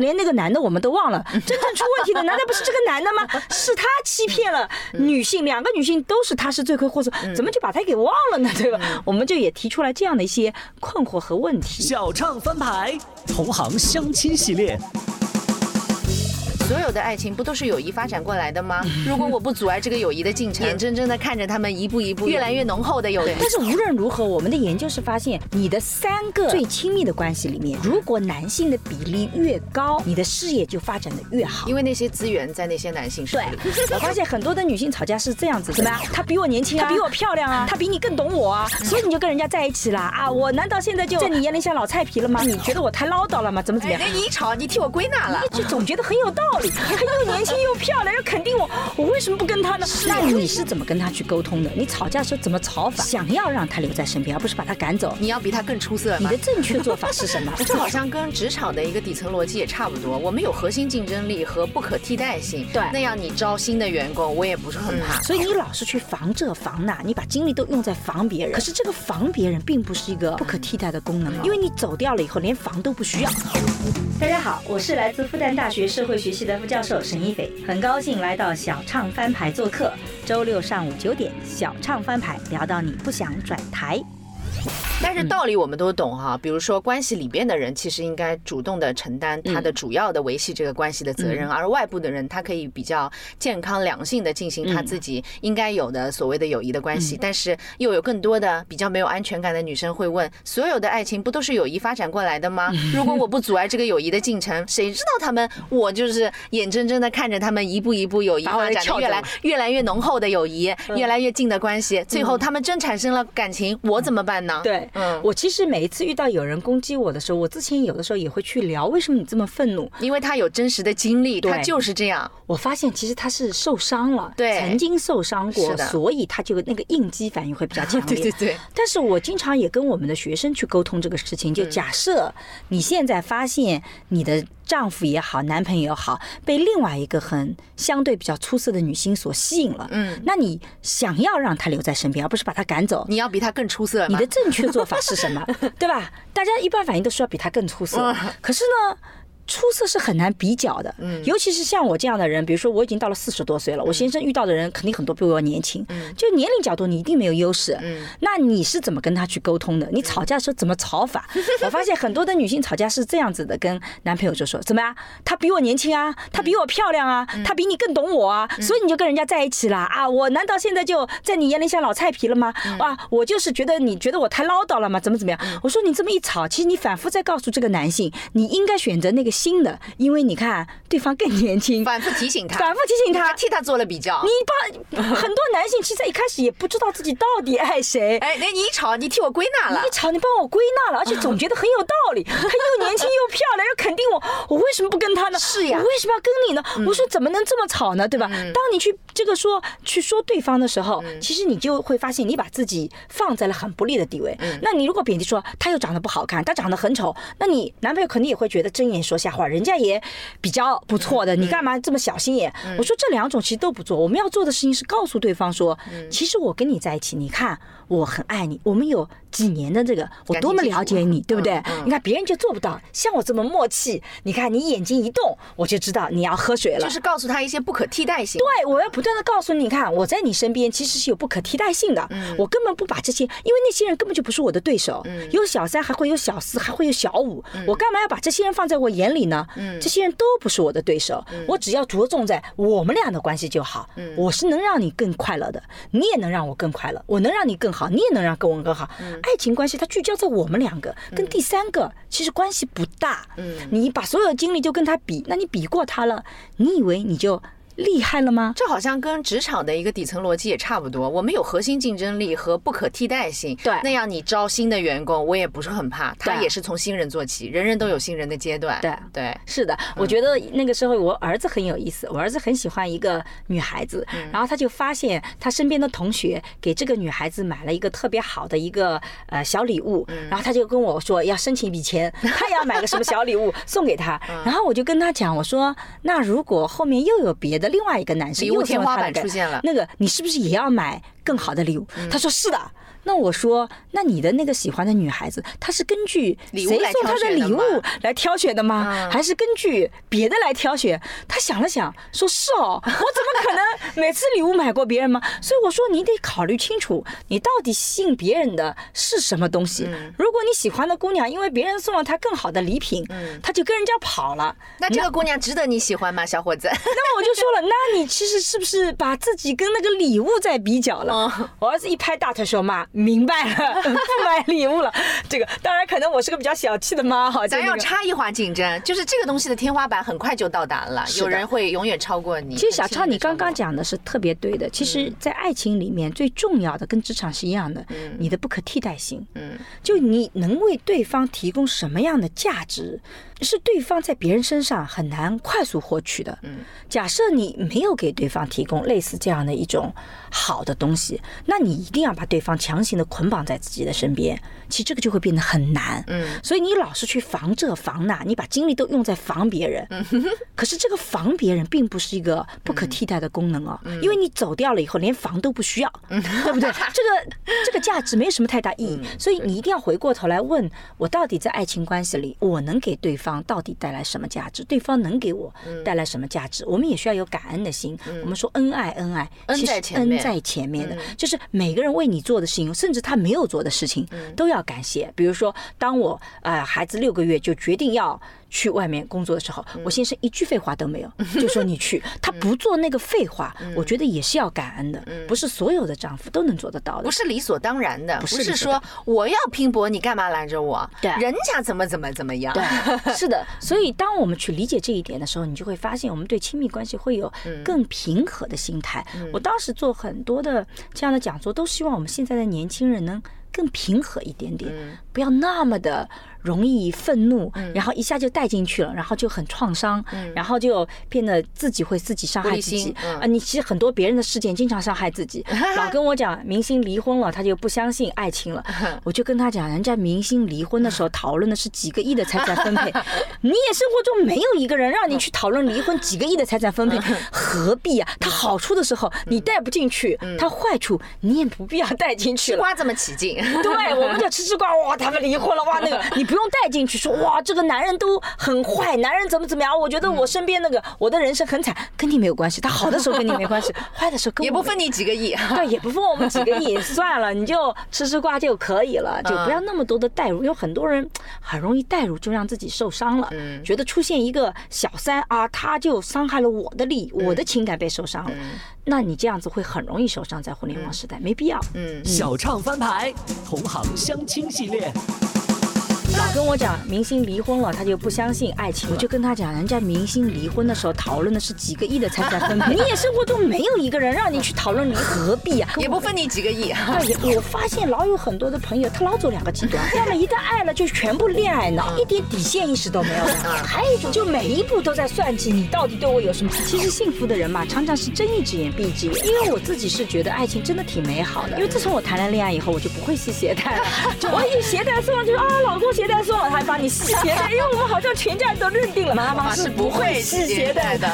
连那个男的我们都忘了，(laughs) 真正出问题的难道不是这个男的吗？是他欺骗了女性，两个女性都是他是罪魁祸首，怎么就把他给忘了呢？对吧？我们就也提出来这样的一些困惑和问题。小唱翻牌，同行相亲系列。所有的爱情不都是友谊发展过来的吗？(laughs) 如果我不阻碍这个友谊的进程，眼睁睁的看着他们一步一步越来越浓厚的友谊，但是无论如何，我们的研究是发现，你的三个最亲密的关系里面，如果男性的比例越高，你的事业就发展的越好。因为那些资源在那些男性手对里。，我发现很多的女性吵架是这样子，怎么样？(laughs) 她比我年轻啊，她比我漂亮啊，她比你更懂我啊，(laughs) 所以你就跟人家在一起了啊！我难道现在就在你眼里像老菜皮了吗？你觉得我太唠叨了吗？怎么怎么样？哎，你一吵，你替我归纳了。就总觉得很有道道理，他又年轻又漂亮，(laughs) 又肯定我，我为什么不跟他呢？那你是怎么跟他去沟通的？你吵架的时候怎么吵法？想要让他留在身边，而不是把他赶走。你要比他更出色。你的正确做法是什么？(laughs) 这好像跟职场的一个底层逻辑也差不多。我们有核心竞争力和不可替代性。对，那样你招新的员工，我也不是很怕。所以你老是去防这防那，你把精力都用在防别人。可是这个防别人并不是一个不可替代的功能，因为你走掉了以后，连防都不需要。大家好，我是来自复旦大学社会学系的副教授沈一斐，很高兴来到小唱翻牌做客。周六上午九点，小唱翻牌聊到你不想转台。但是道理我们都懂哈，比如说关系里边的人其实应该主动的承担他的主要的维系这个关系的责任，而外部的人他可以比较健康良性的进行他自己应该有的所谓的友谊的关系。但是又有更多的比较没有安全感的女生会问：所有的爱情不都是友谊发展过来的吗？如果我不阻碍这个友谊的进程，(laughs) 谁知道他们？我就是眼睁睁的看着他们一步一步友谊发展越来越来越浓厚的友谊，越来越近的关系，最后他们真产生了感情，我怎么办呢？对。嗯，我其实每一次遇到有人攻击我的时候，我之前有的时候也会去聊，为什么你这么愤怒？因为他有真实的经历，他就是这样。我发现其实他是受伤了，对，曾经受伤过，所以他就那个应激反应会比较强烈。(laughs) 对对对。但是我经常也跟我们的学生去沟通这个事情，就假设你现在发现你的。丈夫也好，男朋友也好，被另外一个很相对比较出色的女性所吸引了。嗯，那你想要让他留在身边，而不是把他赶走？你要比他更出色。你的正确做法是什么？(laughs) 对吧？大家一般反应都是要比他更出色。可是呢？出色是很难比较的，嗯，尤其是像我这样的人，比如说我已经到了四十多岁了，我先生遇到的人肯定很多比我年轻，嗯，就年龄角度你一定没有优势，嗯，那你是怎么跟他去沟通的？你吵架的时候怎么吵法？(laughs) 我发现很多的女性吵架是这样子的，跟男朋友就说怎么样？他比我年轻啊，他比我漂亮啊，他比你更懂我啊，所以你就跟人家在一起了啊？我难道现在就在你眼里像老菜皮了吗？哇，我就是觉得你觉得我太唠叨了吗？怎么怎么样？我说你这么一吵，其实你反复在告诉这个男性，你应该选择那个。新的，因为你看对方更年轻，(laughs) 反复提醒他，反复提醒他，替他做了比较。你把很多男性其实一开始也不知道自己到底爱谁。(laughs) 哎，那你一吵，你替我归纳了，你一吵，你帮我归纳了，而且总觉得很有道理。(laughs) 他又年轻又漂亮，又肯定我，我为什么不跟他呢？是呀，我为什么要跟你呢？我说怎么能这么吵呢？对吧？当你去这个说去说对方的时候，其实你就会发现你把自己放在了很不利的地位。那你如果贬低说他又长得不好看，他长得很丑，那你男朋友肯定也会觉得睁眼说瞎。话人家也比较不错的，你干嘛这么小心眼？我说这两种其实都不做，我们要做的事情是告诉对方说，其实我跟你在一起，你看我很爱你，我们有几年的这个，我多么了解你，(laughs) 对不对？你看别人就做不到，像我这么默契，你看你眼睛一动，我就知道你要喝水了。就是告诉他一些不可替代性。对，我要不断的告诉你，看我在你身边其实是有不可替代性的，我根本不把这些，因为那些人根本就不是我的对手，有小三还会有小四还会有小五，我干嘛要把这些人放在我眼里？呢？嗯，这些人都不是我的对手，我只要着重在我们俩的关系就好。嗯，我是能让你更快乐的，你也能让我更快乐，我能让你更好，你也能让跟我更好。爱情关系它聚焦在我们两个，跟第三个其实关系不大。嗯，你把所有的精力就跟他比，那你比过他了，你以为你就？厉害了吗？这好像跟职场的一个底层逻辑也差不多。我们有核心竞争力和不可替代性，对，那样你招新的员工，我也不是很怕。他也是从新人做起，人人都有新人的阶段。对对，是的。我觉得那个时候我儿子很有意思，我儿子很喜欢一个女孩子，然后他就发现他身边的同学给这个女孩子买了一个特别好的一个呃小礼物，然后他就跟我说要申请一笔钱，他也要买个什么小礼物送给他。然后我就跟他讲，我说那如果后面又有别的另外一个男生。礼物天花板出现了，那个你是不是也要买更好的礼物？他说是的。那我说，那你的那个喜欢的女孩子，她是根据谁送她的礼物来挑选的吗？还是根据别的来挑选？他想了想，说是哦，我怎么可能 (laughs) 每次礼物买过别人吗？所以我说，你得考虑清楚，你到底吸引别人的是什么东西。如果你喜欢的姑娘，因为别人送了她更好的礼品，她就跟人家跑了，那这个姑娘值得你喜欢吗，小伙子？(laughs) 那我就说了，那你其实是不是把自己跟那个礼物在比较了？我儿子一拍大腿说：“妈。”明白了，(laughs) 不买礼物了。这个当然可能我是个比较小气的妈哈，咱要差异化竞争，就是这个东西的天花板很快就到达了，有人会永远超过你。其实小超，你刚刚讲的是特别对的。其实，在爱情里面最重要的跟职场是一样的，你的不可替代性。嗯，就你能为对方提供什么样的价值？是对方在别人身上很难快速获取的。嗯，假设你没有给对方提供类似这样的一种好的东西，那你一定要把对方强行的捆绑在自己的身边。其实这个就会变得很难。嗯，所以你老是去防这防那，你把精力都用在防别人。嗯，可是这个防别人并不是一个不可替代的功能哦，因为你走掉了以后，连防都不需要，(laughs) 对不对？这个这个价值没有什么太大意义。所以你一定要回过头来问我，到底在爱情关系里，我能给对方。到底带来什么价值？对方能给我带来什么价值？我们也需要有感恩的心。我们说恩爱，恩爱，其实恩在前面的，就是每个人为你做的事情，甚至他没有做的事情，都要感谢。比如说，当我啊，孩子六个月就决定要。去外面工作的时候，我先生一句废话都没有，(laughs) 就说你去。他不做那个废话，我觉得也是要感恩的。不是所有的丈夫都能做得到的，不是理所当然的。不是说我要拼搏，你干嘛拦着我？对，人家怎么怎么怎么样？对，(laughs) 是的。所以当我们去理解这一点的时候，你就会发现，我们对亲密关系会有更平和的心态。我当时做很多的这样的讲座，都希望我们现在的年轻人能更平和一点点，不要那么的。容易愤怒，然后一下就带进去了，然后就很创伤，然后就变得自己会自己伤害自己啊！你其实很多别人的事件经常伤害自己，(laughs) 老跟我讲明星离婚了，他就不相信爱情了。(laughs) 我就跟他讲，人家明星离婚的时候讨论的是几个亿的财产分配，(laughs) 你也生活中没有一个人让你去讨论离婚几个亿的财产分配，何必啊？他好处的时候你带不进去，他坏处你也不必要带进去了。瓜这么起劲，对，我们就吃吃瓜哇，他们离婚了哇，那个你。不用带进去说哇，这个男人都很坏，男人怎么怎么样？我觉得我身边那个我的人生很惨，跟你没有关系。他好的时候跟你没关系，(laughs) 坏的时候跟也不分你几个亿，(laughs) 对，也不分我们几个亿，算了，你就吃吃瓜就可以了，就不要那么多的代入。有很多人很容易代入，就让自己受伤了，觉得出现一个小三啊，他就伤害了我的利益，我的情感被受伤了。那你这样子会很容易受伤，在互联网时代没必要。嗯，小唱翻牌，同行相亲系列。老跟我讲，明星离婚了，他就不相信爱情。我就跟他讲，人家明星离婚的时候讨论的是几个亿的财产分配。(laughs) 你也生活中没有一个人让你去讨论离，何必呀？(laughs) 也不分你几个亿。(laughs) 对，我发现老有很多的朋友，他老走两个极端，要么一旦爱了就全部恋爱脑，一点底线意识都没有；还有一种就每一步都在算计你到底对我有什么。其实幸福的人嘛，常常是睁一只眼闭一只眼。因为我自己是觉得爱情真的挺美好的。因为自从我谈了恋爱以后，我就不会系鞋带了。我一鞋带送上去啊，老公。鞋带说了，他还帮你系鞋带，因为我们好像全家人都认定了妈妈是不会系鞋带的。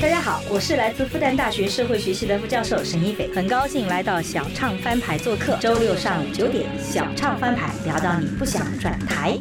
大家好，我是来自复旦大学社会学系的副教授沈一斐，很高兴来到小唱翻牌做客。周六上午九点，小唱翻牌聊到你不想转台。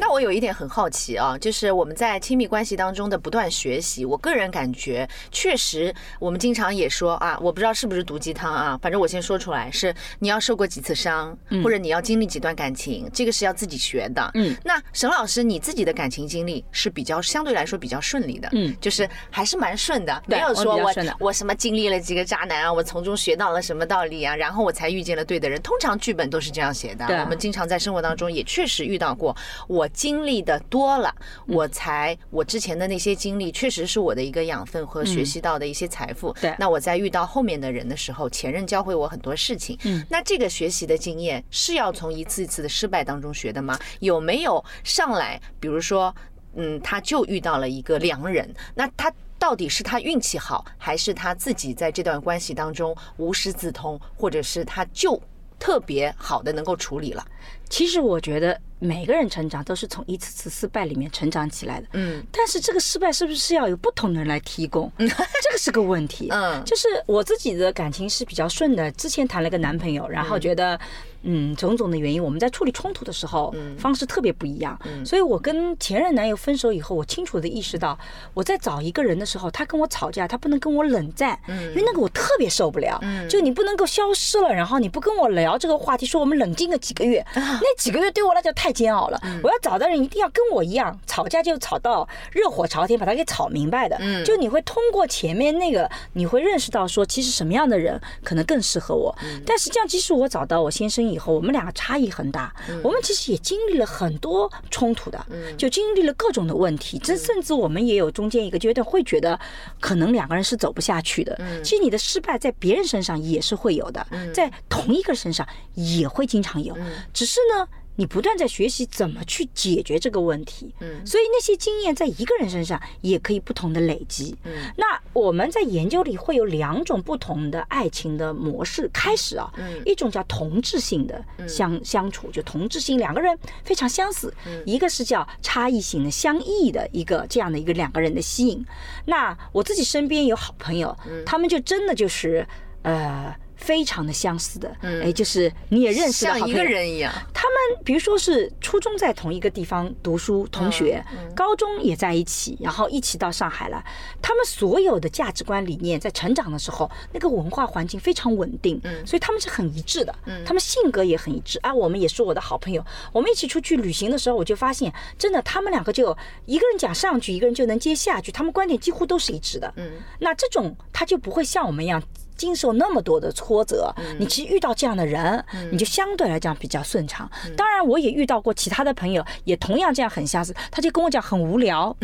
那我有一点很好奇啊，就是我们在亲密关系当中的不断学习，我个人感觉确实，我们经常也说啊，我不知道是不是毒鸡汤啊，反正我先说出来是你要受过几次伤，或者你要经历几段感情，这个是要自己学的。嗯，那沈老师你自己的感情经历是比较相对来说比较顺利的，嗯，就是还是蛮顺的，没有说我我什么经历了几个渣男啊，我从中学到了什么道理啊，然后我才遇见了对的人。通常剧本都是这样写的，我们经常在生活当中也确实遇到过我。经历的多了，我才我之前的那些经历，确实是我的一个养分和学习到的一些财富。对，那我在遇到后面的人的时候，前任教会我很多事情。嗯，那这个学习的经验是要从一次一次的失败当中学的吗？有没有上来，比如说，嗯，他就遇到了一个良人，那他到底是他运气好，还是他自己在这段关系当中无师自通，或者是他就特别好的能够处理了？其实我觉得。每个人成长都是从一次次失败里面成长起来的，嗯，但是这个失败是不是要有不同的人来提供？这个是个问题，(laughs) 嗯，就是我自己的感情是比较顺的，之前谈了个男朋友，然后觉得。嗯，种种的原因，我们在处理冲突的时候，方式特别不一样。所以我跟前任男友分手以后，我清楚的意识到，我在找一个人的时候，他跟我吵架，他不能跟我冷战，因为那个我特别受不了。就你不能够消失了，然后你不跟我聊这个话题，说我们冷静个几个月，那几个月对我来讲太煎熬了。我要找的人一定要跟我一样，吵架就吵到热火朝天，把他给吵明白的。嗯，就你会通过前面那个，你会认识到说，其实什么样的人可能更适合我。但实际上，即使我找到我先生以后，我们两个差异很大，我们其实也经历了很多冲突的，就经历了各种的问题。这甚至我们也有中间一个阶段会觉得，可能两个人是走不下去的。其实你的失败在别人身上也是会有的，在同一个身上也会经常有，只是呢。你不断在学习怎么去解决这个问题，嗯，所以那些经验在一个人身上也可以不同的累积，嗯，那我们在研究里会有两种不同的爱情的模式开始啊，嗯，一种叫同质性的相相处，就同质性两个人非常相似，一个是叫差异性的相异的一个这样的一个两个人的吸引。那我自己身边有好朋友，他们就真的就是呃。非常的相似的，嗯哎，就是你也认识像一个人一样。他们比如说是初中在同一个地方读书，同学，高中也在一起，然后一起到上海来。他们所有的价值观理念在成长的时候，那个文化环境非常稳定，嗯所以他们是很一致的。他们性格也很一致啊。我们也是我的好朋友，我们一起出去旅行的时候，我就发现，真的他们两个就一个人讲上句，一个人就能接下句，他们观点几乎都是一致的。嗯，那这种他就不会像我们一样。经受那么多的挫折，你其实遇到这样的人，你就相对来讲比较顺畅。当然，我也遇到过其他的朋友，也同样这样很相似。他就跟我讲很无聊，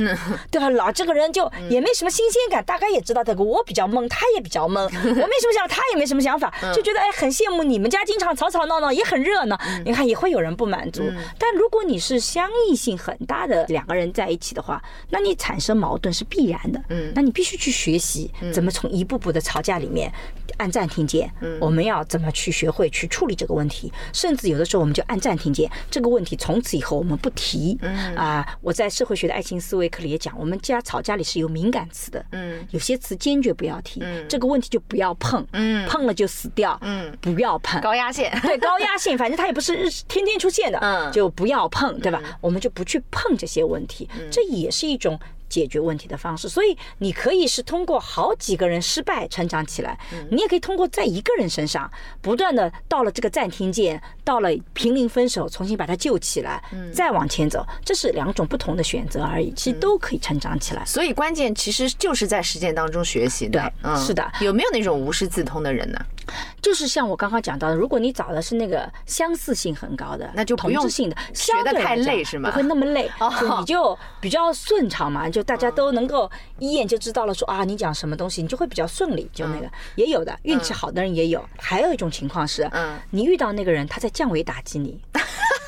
对吧？老这个人就也没什么新鲜感，大概也知道这个我比较闷，他也比较闷。(laughs) 我没什么想，他也没什么想法，就觉得哎很羡慕你们家经常吵吵闹闹，也很热闹。你看也会有人不满足。但如果你是相异性很大的两个人在一起的话，那你产生矛盾是必然的。嗯，那你必须去学习怎么从一步步的吵架里面。按暂停键，我们要怎么去学会去处理这个问题？甚至有的时候，我们就按暂停键，这个问题从此以后我们不提。啊，我在社会学的爱情思维课里也讲，我们家吵架里是有敏感词的，有些词坚决不要提，这个问题就不要碰，碰了就死掉，不要碰。高压线，(laughs) 对，高压线，反正它也不是日天天出现的，就不要碰，对吧？我们就不去碰这些问题，这也是一种。解决问题的方式，所以你可以是通过好几个人失败成长起来，你也可以通过在一个人身上不断的到了这个暂停键，到了濒临分手，重新把他救起来，再往前走，这是两种不同的选择而已，其实都可以成长起来。所以关键其实就是在实践当中学习的。对，是的。有没有那种无师自通的人呢？就是像我刚刚讲到的，如果你找的是那个相似性很高的，那就同质性的，学的太累是吗？不会那么累，就你就比较顺畅嘛。就大家都能够一眼就知道了，说啊，你讲什么东西，你就会比较顺利。就那个也有的运气好的人也有，还有一种情况是，嗯，你遇到那个人他在降维打击你。(laughs)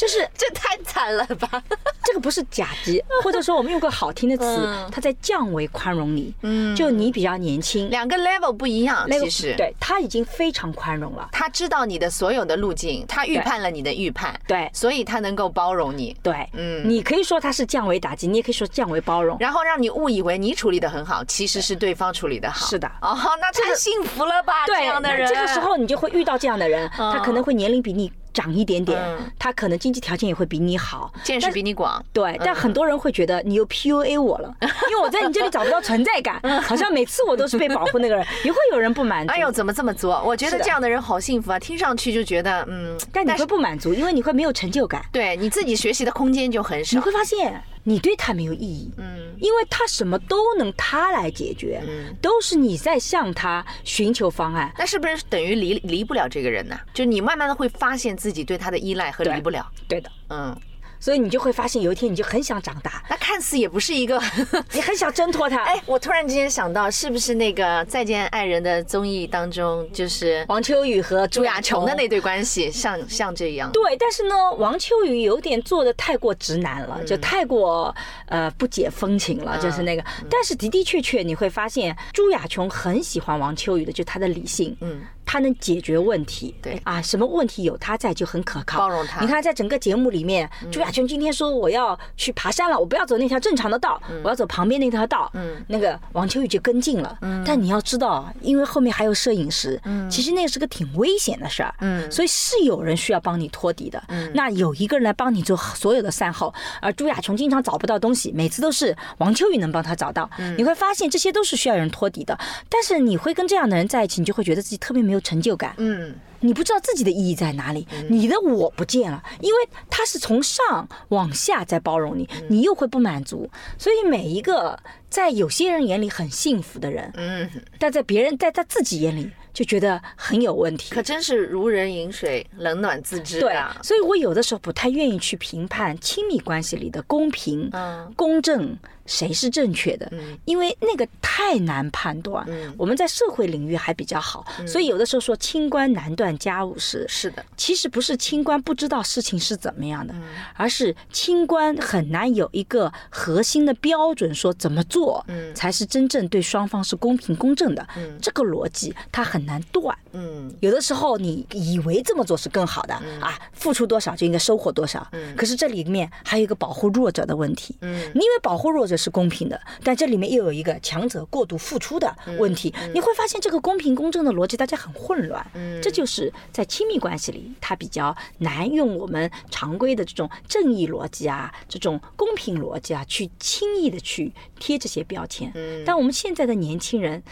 就是 (laughs) 这太惨了吧！(laughs) 这个不是假击，(laughs) 或者说我们用个好听的词，他在降维宽容你。嗯，就你比较年轻，两个 level 不一样。其实对他已经非常宽容了，他知道你的所有的路径，他预判了你的预判，对，所以他能够包容你。对，嗯，你可以说他是降维打击，你也可以说降维包容，然后让你误以为你处理的很好，其实是对方处理的好。是的，哦，那太幸福了吧？这样的人，这个时候你就会遇到这样的人，他可能会年龄比你。长一点点，他可能经济条件也会比你好，见识比你广。对，但很多人会觉得你又 PUA 我了，(laughs) 因为我在你这里找不到存在感，(laughs) 好像每次我都是被保护那个人，(laughs) 也会有人不满足。哎呦，怎么这么作？我觉得这样的人好幸福啊，听上去就觉得嗯，但你会不满足，因为你会没有成就感。对，你自己学习的空间就很少。你会发现。你对他没有意义，嗯，因为他什么都能他来解决，嗯，都是你在向他寻求方案，那是不是等于离离不了这个人呢？就你慢慢的会发现自己对他的依赖和离不了，对的，嗯。所以你就会发现，有一天你就很想长大。那看似也不是一个，(laughs) 你很想挣脱他。(laughs) 哎，我突然之间想到，是不是那个《再见爱人》的综艺当中，就是王秋雨和朱亚琼的那对关系，(laughs) 像像这样？对，但是呢，王秋雨有点做的太过直男了，就太过呃不解风情了，就是那个。但是的的确确，你会发现朱亚琼很喜欢王秋雨的，就他的理性，嗯。他能解决问题，对啊，什么问题有他在就很可靠。包容他。你看，在整个节目里面，朱亚琼今天说我要去爬山了，我不要走那条正常的道，我要走旁边那条道。嗯，那个王秋雨就跟进了。嗯，但你要知道，因为后面还有摄影师，嗯，其实那是个挺危险的事儿。嗯，所以是有人需要帮你托底的。嗯，那有一个人来帮你做所有的善后，而朱亚琼经常找不到东西，每次都是王秋雨能帮他找到。嗯，你会发现这些都是需要人托底的。但是你会跟这样的人在一起，你就会觉得自己特别没有成就感。嗯。你不知道自己的意义在哪里，你的我不见了，因为他是从上往下在包容你，你又会不满足，所以每一个在有些人眼里很幸福的人，嗯，但在别人在他自己眼里。就觉得很有问题，可真是如人饮水，冷暖自知对啊，所以我有的时候不太愿意去评判亲密关系里的公平、嗯、公正。谁是正确的？嗯，因为那个太难判断。嗯，我们在社会领域还比较好，所以有的时候说清官难断家务事。是的，其实不是清官不知道事情是怎么样的，而是清官很难有一个核心的标准，说怎么做，嗯，才是真正对双方是公平公正的。嗯，这个逻辑它很难断。嗯，有的时候你以为这么做是更好的啊，付出多少就应该收获多少。嗯，可是这里面还有一个保护弱者的问题。嗯，你以为保护弱者。是公平的，但这里面又有一个强者过度付出的问题。你会发现这个公平公正的逻辑大家很混乱。嗯，这就是在亲密关系里，它比较难用我们常规的这种正义逻辑啊，这种公平逻辑啊，去轻易的去贴这些标签。嗯，但我们现在的年轻人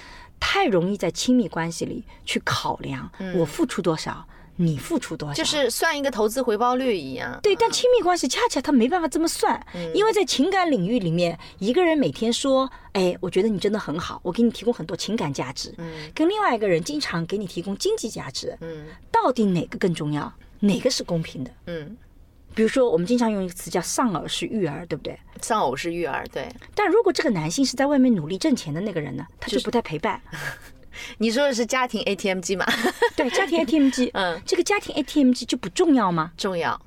太容易在亲密关系里去考量我付出多少。你付出多少，就是算一个投资回报率一样。对，但亲密关系恰恰他没办法这么算，因为在情感领域里面，一个人每天说：“哎，我觉得你真的很好，我给你提供很多情感价值。”嗯，跟另外一个人经常给你提供经济价值。嗯，到底哪个更重要？哪个是公平的？嗯，比如说我们经常用一个词叫“丧偶式育儿”，对不对？丧偶式育儿，对。但如果这个男性是在外面努力挣钱的那个人呢？他就不太陪伴。(laughs) (laughs) 你说的是家庭 ATM 机吗？(laughs) 对，家庭 ATM 机。嗯，这个家庭 ATM 机就不重要吗？重要。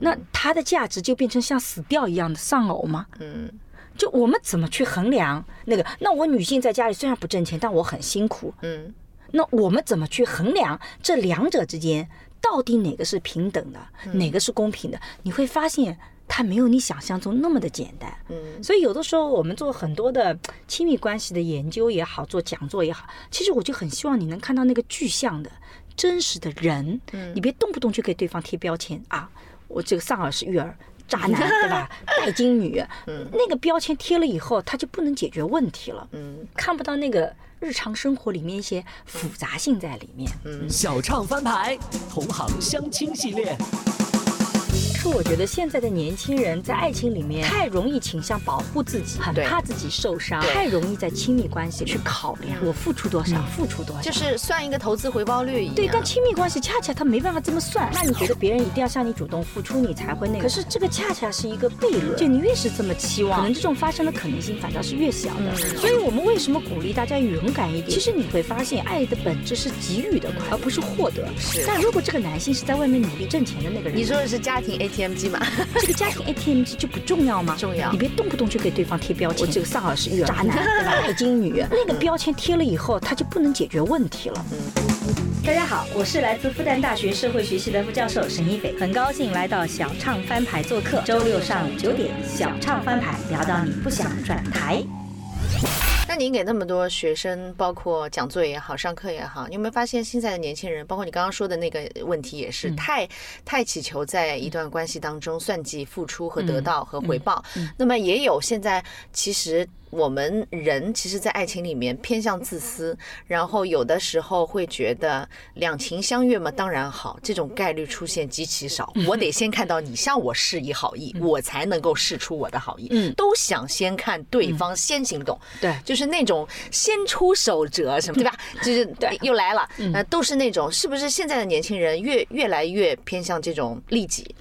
那它的价值就变成像死掉一样的丧偶吗？嗯。就我们怎么去衡量那个？那我女性在家里虽然不挣钱，但我很辛苦。嗯。那我们怎么去衡量这两者之间到底哪个是平等的，哪个是公平的？你会发现。它没有你想象中那么的简单，嗯，所以有的时候我们做很多的 (tsk) 亲密关系的研究也好，做讲座也好，其实我就很希望你能看到那个具象的真实的人，嗯，你别动不动就给对方贴标签啊，我这个丧儿是育儿渣男，(laughs) 对吧？拜金女，嗯，那个标签贴了以后，他就不能解决问题了，嗯，看不到那个日常生活里面一些复杂性在里面，嗯，小唱翻牌，同行相亲系列。是我觉得现在的年轻人在爱情里面太容易倾向保护自己，很怕自己受伤，太容易在亲密关系去考量我付出多少，付出多少，就是算一个投资回报率一样。对，但亲密关系恰恰他没办法这么算。那你觉得别人一定要向你主动付出，你才会那个？可是这个恰恰是一个悖论，就你越是这么期望，可能这种发生的可能性反倒是越小的。所以我们为什么鼓励大家勇敢一点？其实你会发现，爱的本质是给予的，而不是获得。是。但如果这个男性是在外面努力挣钱的那个人，你说的是家庭 A。ATM 机嘛，(laughs) 这个家庭 ATM 机就不重要吗？重要，你别动不动就给对方贴标签。我这个丧儿是育儿渣男，(laughs) 对吧？拜金女，那个标签贴了以后，他就不能解决问题了。嗯，大家好，我是来自复旦大学社会学系的副教授沈一斐，很高兴来到小畅翻牌做客。周六上午九点，小畅翻牌聊到你不想转台。那您给那么多学生，包括讲座也好，上课也好，你有没有发现现在的年轻人，包括你刚刚说的那个问题，也是太太祈求在一段关系当中算计付出和得到和回报？那么也有现在其实。我们人其实，在爱情里面偏向自私，然后有的时候会觉得两情相悦嘛，当然好，这种概率出现极其少。我得先看到你向我示意好意，我才能够示出我的好意。嗯，都想先看对方先行动，对，就是那种先出手者什么，对吧？就是对，又来了，呃，都是那种，是不是现在的年轻人越越来越偏向这种利己？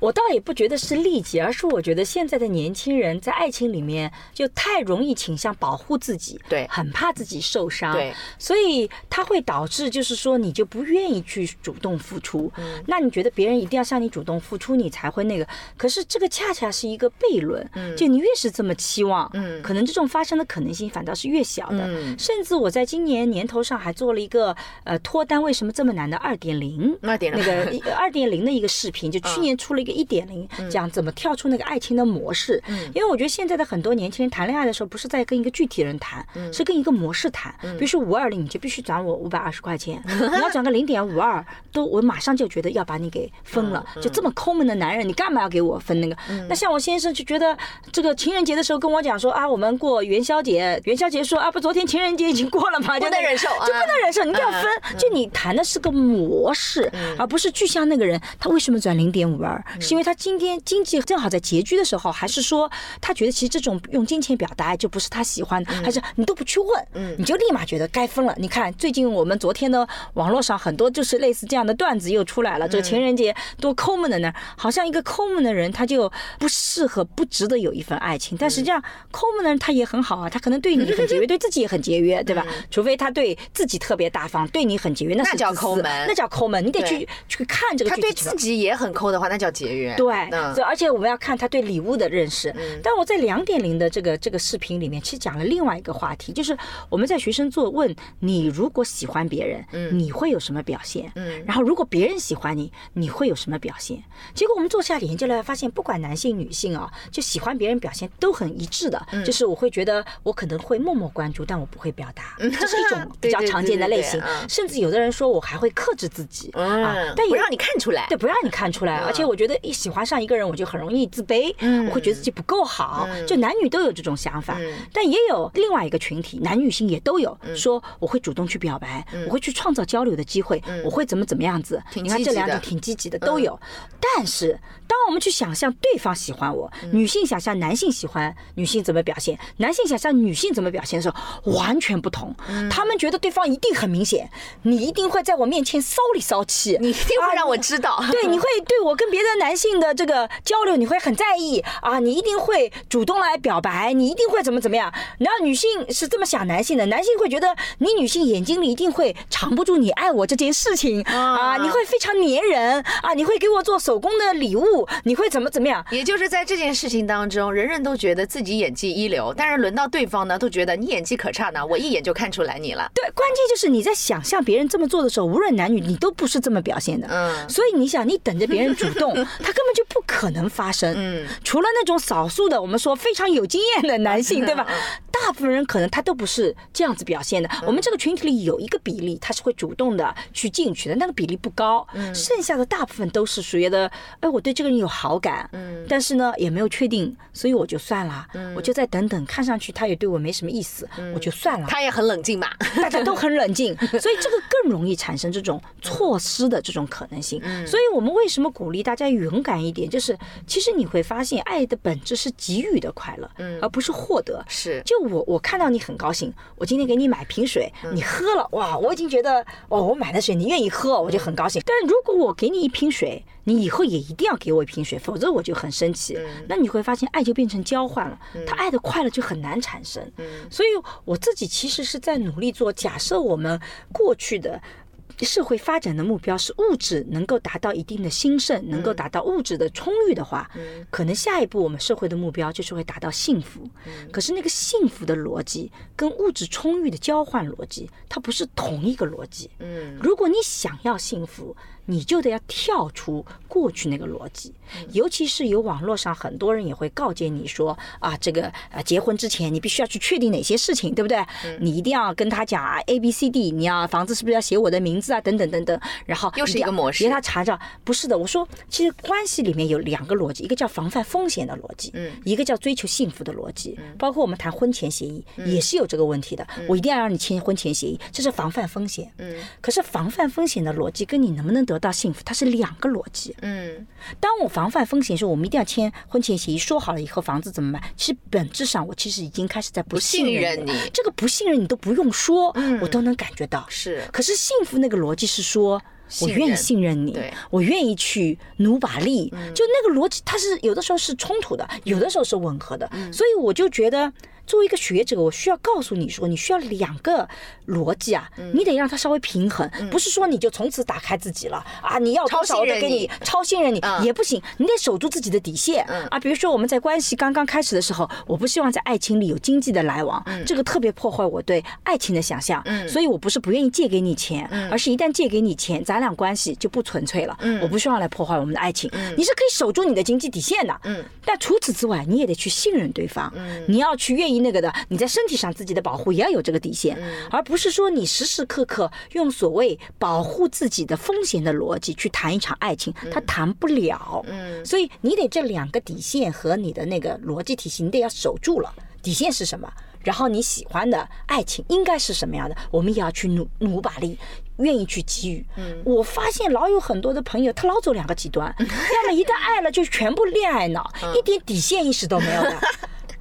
我倒也不觉得是利己，而是我觉得现在的年轻人在爱情里面就太容易倾向保护自己，对，很怕自己受伤，对，所以它会导致就是说你就不愿意去主动付出，嗯，那你觉得别人一定要向你主动付出，你才会那个，可是这个恰恰是一个悖论，嗯，就你越是这么期望，嗯，可能这种发生的可能性反倒是越小的，嗯，甚至我在今年年头上还做了一个呃脱单为什么这么难的二点零，二点那个二点零的一个视频，就去年出了一个。个一点零，讲怎么跳出那个爱情的模式。嗯，因为我觉得现在的很多年轻人谈恋爱的时候，不是在跟一个具体人谈，是跟一个模式谈。比如说五二零，你就必须转我五百二十块钱，(laughs) 你要转个零点五二，都我马上就觉得要把你给分了。就这么抠门的男人，你干嘛要给我分那个？那像我先生就觉得这个情人节的时候跟我讲说啊，我们过元宵节，元宵节说啊不，昨天情人节已经过了嘛，不能忍受，就不能忍受，你都要分。就你谈的是个模式，而不是具象那个人他为什么转零点五二？是因为他今天经济正好在拮据的时候，还是说他觉得其实这种用金钱表达爱就不是他喜欢的？还是你都不去问，你就立马觉得该分了？你看最近我们昨天的网络上很多就是类似这样的段子又出来了，这个情人节多抠门的呢，好像一个抠门的人他就不适合、不值得有一份爱情。但实际上抠门的人他也很好啊，他可能对你很节约，(laughs) 对自己也很节约，对吧？除非他对自己特别大方，对你很节约，那是叫抠门，那叫抠门。你得去去看这个。他对自己也很抠的话，那叫节约。对，而且我们要看他对礼物的认识。但我在两点零的这个这个视频里面，其实讲了另外一个话题，就是我们在学生做问你，如果喜欢别人，你会有什么表现？嗯，然后如果别人喜欢你，你会有什么表现？结果我们做下研究来发现，不管男性女性啊，就喜欢别人表现都很一致的，就是我会觉得我可能会默默关注，但我不会表达，这是一种 (laughs) 比较常见的类型。甚至有的人说我还会克制自己啊，但不让你看出来，对，不让你看出来。而且我觉得一喜欢上一个人，我就很容易自卑，我会觉得自己不够好。就男女都有这种想法，但也有另外一个群体，男女性也都有说我会主动去表白，我会去创造交流的机会，我会怎么怎么样子。你看这两种挺积极的都有，但是当我们去想象对方喜欢我，女性想象男性喜欢女性怎么表现，男性想象女性怎么表现的时候，完全不同。他们觉得对方一定很明显，你一定会在我面前骚里骚气，你一定会让我知道。(laughs) 对，你会对我跟别的男性的这个交流，你会很在意。啊，你一定会主动来表白，你一定会怎么怎么样。然后女性是这么想男性的，男性会觉得你女性眼睛里一定会藏不住你爱我这件事情。啊，你会非常粘人啊，你会给我做手工的礼物，你会怎么怎么样？也就是在这件事情当中，人人都觉得自己演技一流，但是轮到对方呢，都觉得你演技可差呢，我一眼就看出来你了。对，关键就是你在想象别人这么做的时候，无论男女，你都不是这么表现的。嗯，所以你想，你等着别人主动，(laughs) 他根本就不可能发生。嗯，除了那种少数的，我们说非常有经验的男性，对吧？大部分人可能他都不是这样子表现的。我们这个群体里有一个比例，他是会主动的去进去的，那个比例不高。嗯，剩下的大部分都是属于的，哎，我对这个人有好感，嗯，但是呢也没有确定，所以我就算了，嗯，我就再等等，看上去他也对我没什么意思，我就算了。他也很冷静嘛，大家都很冷静，(laughs) 所以这个更容易产生这种错失的这种可能性。所以我们为什么鼓励大家勇敢一点？就是其实你会发现，爱的本质是给予的快乐，嗯，而不是获得。是，就我我看到你很高兴，我今天给你买瓶水，你喝了，哇，我已经觉得，哦，我买的水你愿意喝，我就很高兴。但如果我给你一瓶水，你以后也一定要给我一瓶水，否则我就很生气。那你会发现，爱就变成交换了，他爱的快乐就很难产生。所以我自己其实是在努力做。假设我们过去的。社会发展的目标是物质能够达到一定的兴盛，能够达到物质的充裕的话，可能下一步我们社会的目标就是会达到幸福。可是那个幸福的逻辑跟物质充裕的交换逻辑，它不是同一个逻辑。嗯，如果你想要幸福。你就得要跳出过去那个逻辑，尤其是有网络上很多人也会告诫你说啊，这个呃结婚之前你必须要去确定哪些事情，对不对？你一定要跟他讲啊，A B C D，你要房子是不是要写我的名字啊，等等等等。然后又是一个模式，别他查着。不是的，我说其实关系里面有两个逻辑，一个叫防范风险的逻辑，嗯，一个叫追求幸福的逻辑。包括我们谈婚前协议也是有这个问题的，我一定要让你签婚前协议，这是防范风险。嗯，可是防范风险的逻辑跟你能不能得到幸福，它是两个逻辑。嗯，当我防范风险时候，我们一定要签婚前协议，说好了以后房子怎么买。其实本质上，我其实已经开始在不信任你。这个不信任你都不用说，我都能感觉到。是，可是幸福那个逻辑是说，我愿意信任你，我愿意去努把力。就那个逻辑，它是有的时候是冲突的，有的时候是吻合的。所以我就觉得。作为一个学者，我需要告诉你说，你需要两个逻辑啊，你得让它稍微平衡，不是说你就从此打开自己了啊，你要多少的给你超信任你。也不行，你得守住自己的底线。啊。比如说我们在关系刚刚开始的时候，我不希望在爱情里有经济的来往，这个特别破坏我对爱情的想象，所以我不是不愿意借给你钱，而是一旦借给你钱，咱俩关系就不纯粹了。我不希望来破坏我们的爱情，你是可以守住你的经济底线的，但除此之外，你也得去信任对方，你要去愿意那个的，你在身体上自己的保护也要有这个底线，而不是说你时时刻刻用所谓保护自己的风险的逻辑去谈一场爱情，他谈不了。嗯，所以你得这两个底线和你的那个逻辑体系，你得要守住了。底线是什么？然后你喜欢的爱情应该是什么样的？我们也要去努努把力，愿意去给予。嗯，我发现老有很多的朋友，他老走两个极端，要么一旦爱了就全部恋爱脑，一点底线意识都没有的。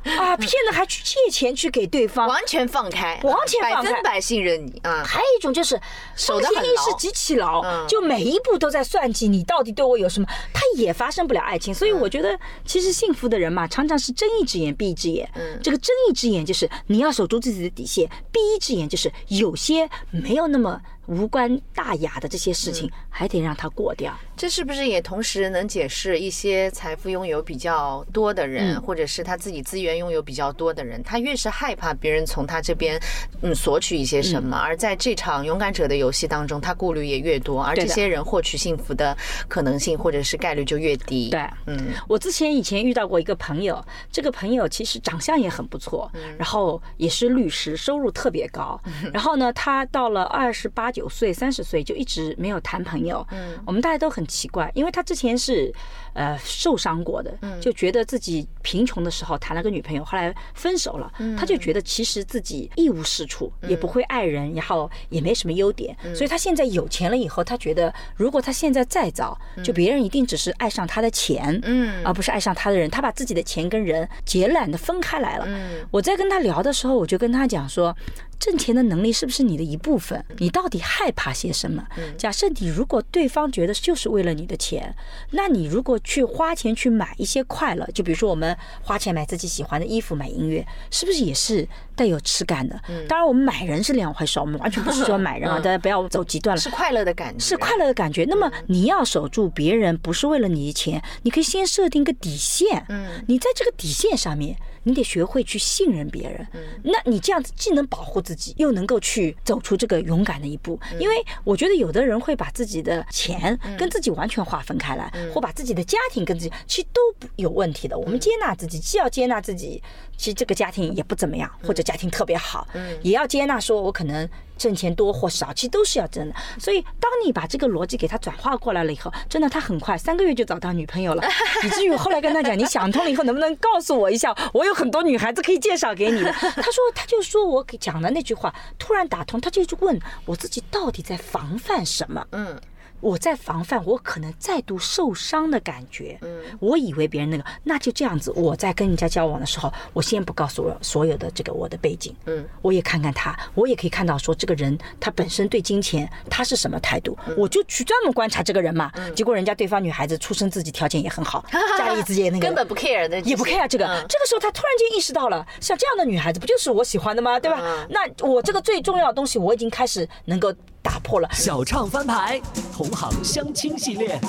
啊，骗了还去借钱去给对方，完全放开，完全放百分百信任你啊！还有一种就是守得很意识极其牢，就每一步都在算计你到底对我有什么，他也发生不了爱情。所以我觉得，其实幸福的人嘛，常常是睁一只眼闭一只眼。嗯，这个睁一只眼就是你要守住自己的底线，闭一只眼就是有些没有那么。无关大雅的这些事情，还得让他过掉。这是不是也同时能解释一些财富拥有比较多的人，或者是他自己资源拥有比较多的人，他越是害怕别人从他这边嗯索取一些什么，而在这场勇敢者的游戏当中，他顾虑也越多，而这些人获取幸福的可能性或者是概率就越低。对，嗯，我之前以前遇到过一个朋友，这个朋友其实长相也很不错，然后也是律师，收入特别高，(laughs) 然后呢，他到了二十八九。九岁、三十岁就一直没有谈朋友，嗯，我们大家都很奇怪，因为他之前是呃受伤过的，就觉得自己贫穷的时候谈了个女朋友，后来分手了，他就觉得其实自己一无是处，也不会爱人，然后也没什么优点，所以他现在有钱了以后，他觉得如果他现在再找，就别人一定只是爱上他的钱，嗯，而不是爱上他的人，他把自己的钱跟人截然的分开来了。我在跟他聊的时候，我就跟他讲说。挣钱的能力是不是你的一部分？你到底害怕些什么？假设你如果对方觉得就是为了你的钱，那你如果去花钱去买一些快乐，就比如说我们花钱买自己喜欢的衣服、买音乐，是不是也是带有耻感的？当然，我们买人是两回事，我们完全不是说买人啊，(laughs) 大家不要走极端了。是快乐的感觉，是快乐的感觉。那么你要守住别人，不是为了你的钱，你可以先设定个底线。嗯，你在这个底线上面。你得学会去信任别人，那你这样子既能保护自己，又能够去走出这个勇敢的一步。因为我觉得有的人会把自己的钱跟自己完全划分开来，或把自己的家庭跟自己，其实都有问题的。我们接纳自己，既要接纳自己，其实这个家庭也不怎么样，或者家庭特别好，也要接纳说我可能。挣钱多或少，其实都是要挣的。所以，当你把这个逻辑给他转化过来了以后，真的他很快三个月就找到女朋友了。(laughs) 以至于后来跟他讲，你想通了以后，能不能告诉我一下？我有很多女孩子可以介绍给你的。他说，他就说我给讲的那句话突然打通，他就去问我自己到底在防范什么？嗯。我在防范我可能再度受伤的感觉。嗯，我以为别人那个，那就这样子。我在跟人家交往的时候，我先不告诉我所有的这个我的背景。嗯，我也看看他，我也可以看到说这个人他本身对金钱他是什么态度。我就去专门观察这个人嘛。结果人家对方女孩子出身自己条件也很好，(laughs) 家里自己那个根本不 care 的，也不 care 这个。这个时候他突然间意识到了，像这样的女孩子不就是我喜欢的吗？对吧？那我这个最重要的东西我已经开始能够。打破了小唱翻牌，同行相亲系列。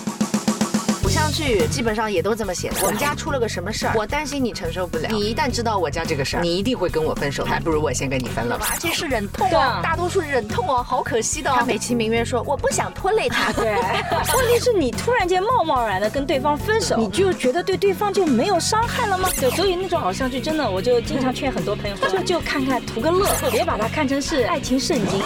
偶像剧基本上也都这么写的。我们家出了个什么事儿，我担心你承受不了。你一旦知道我家这个事儿，你一定会跟我分手。还不如我先跟你分了吧。而且是忍痛哦，大多数忍痛哦，好可惜的。他美其名曰说我不想拖累他。对，(laughs) 问题是你突然间贸贸然的跟对方分手，你就觉得对对方就没有伤害了吗？对，所以那种偶像剧真的，我就经常劝很多朋友，(laughs) 就就看看图个乐，别把它看成是爱情圣经。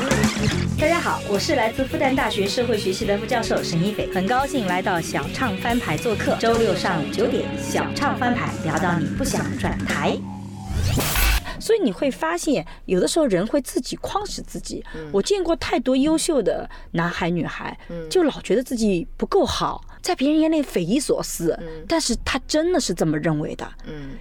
大家好，我是来自复旦大学社会学系的副教授沈一斐，很高兴来到小唱翻。牌做客，周六上午九点，小唱翻牌，聊到你不想转台。所以你会发现，有的时候人会自己框死自己。我见过太多优秀的男孩女孩，就老觉得自己不够好，在别人眼里匪夷所思。但是他真的是这么认为的，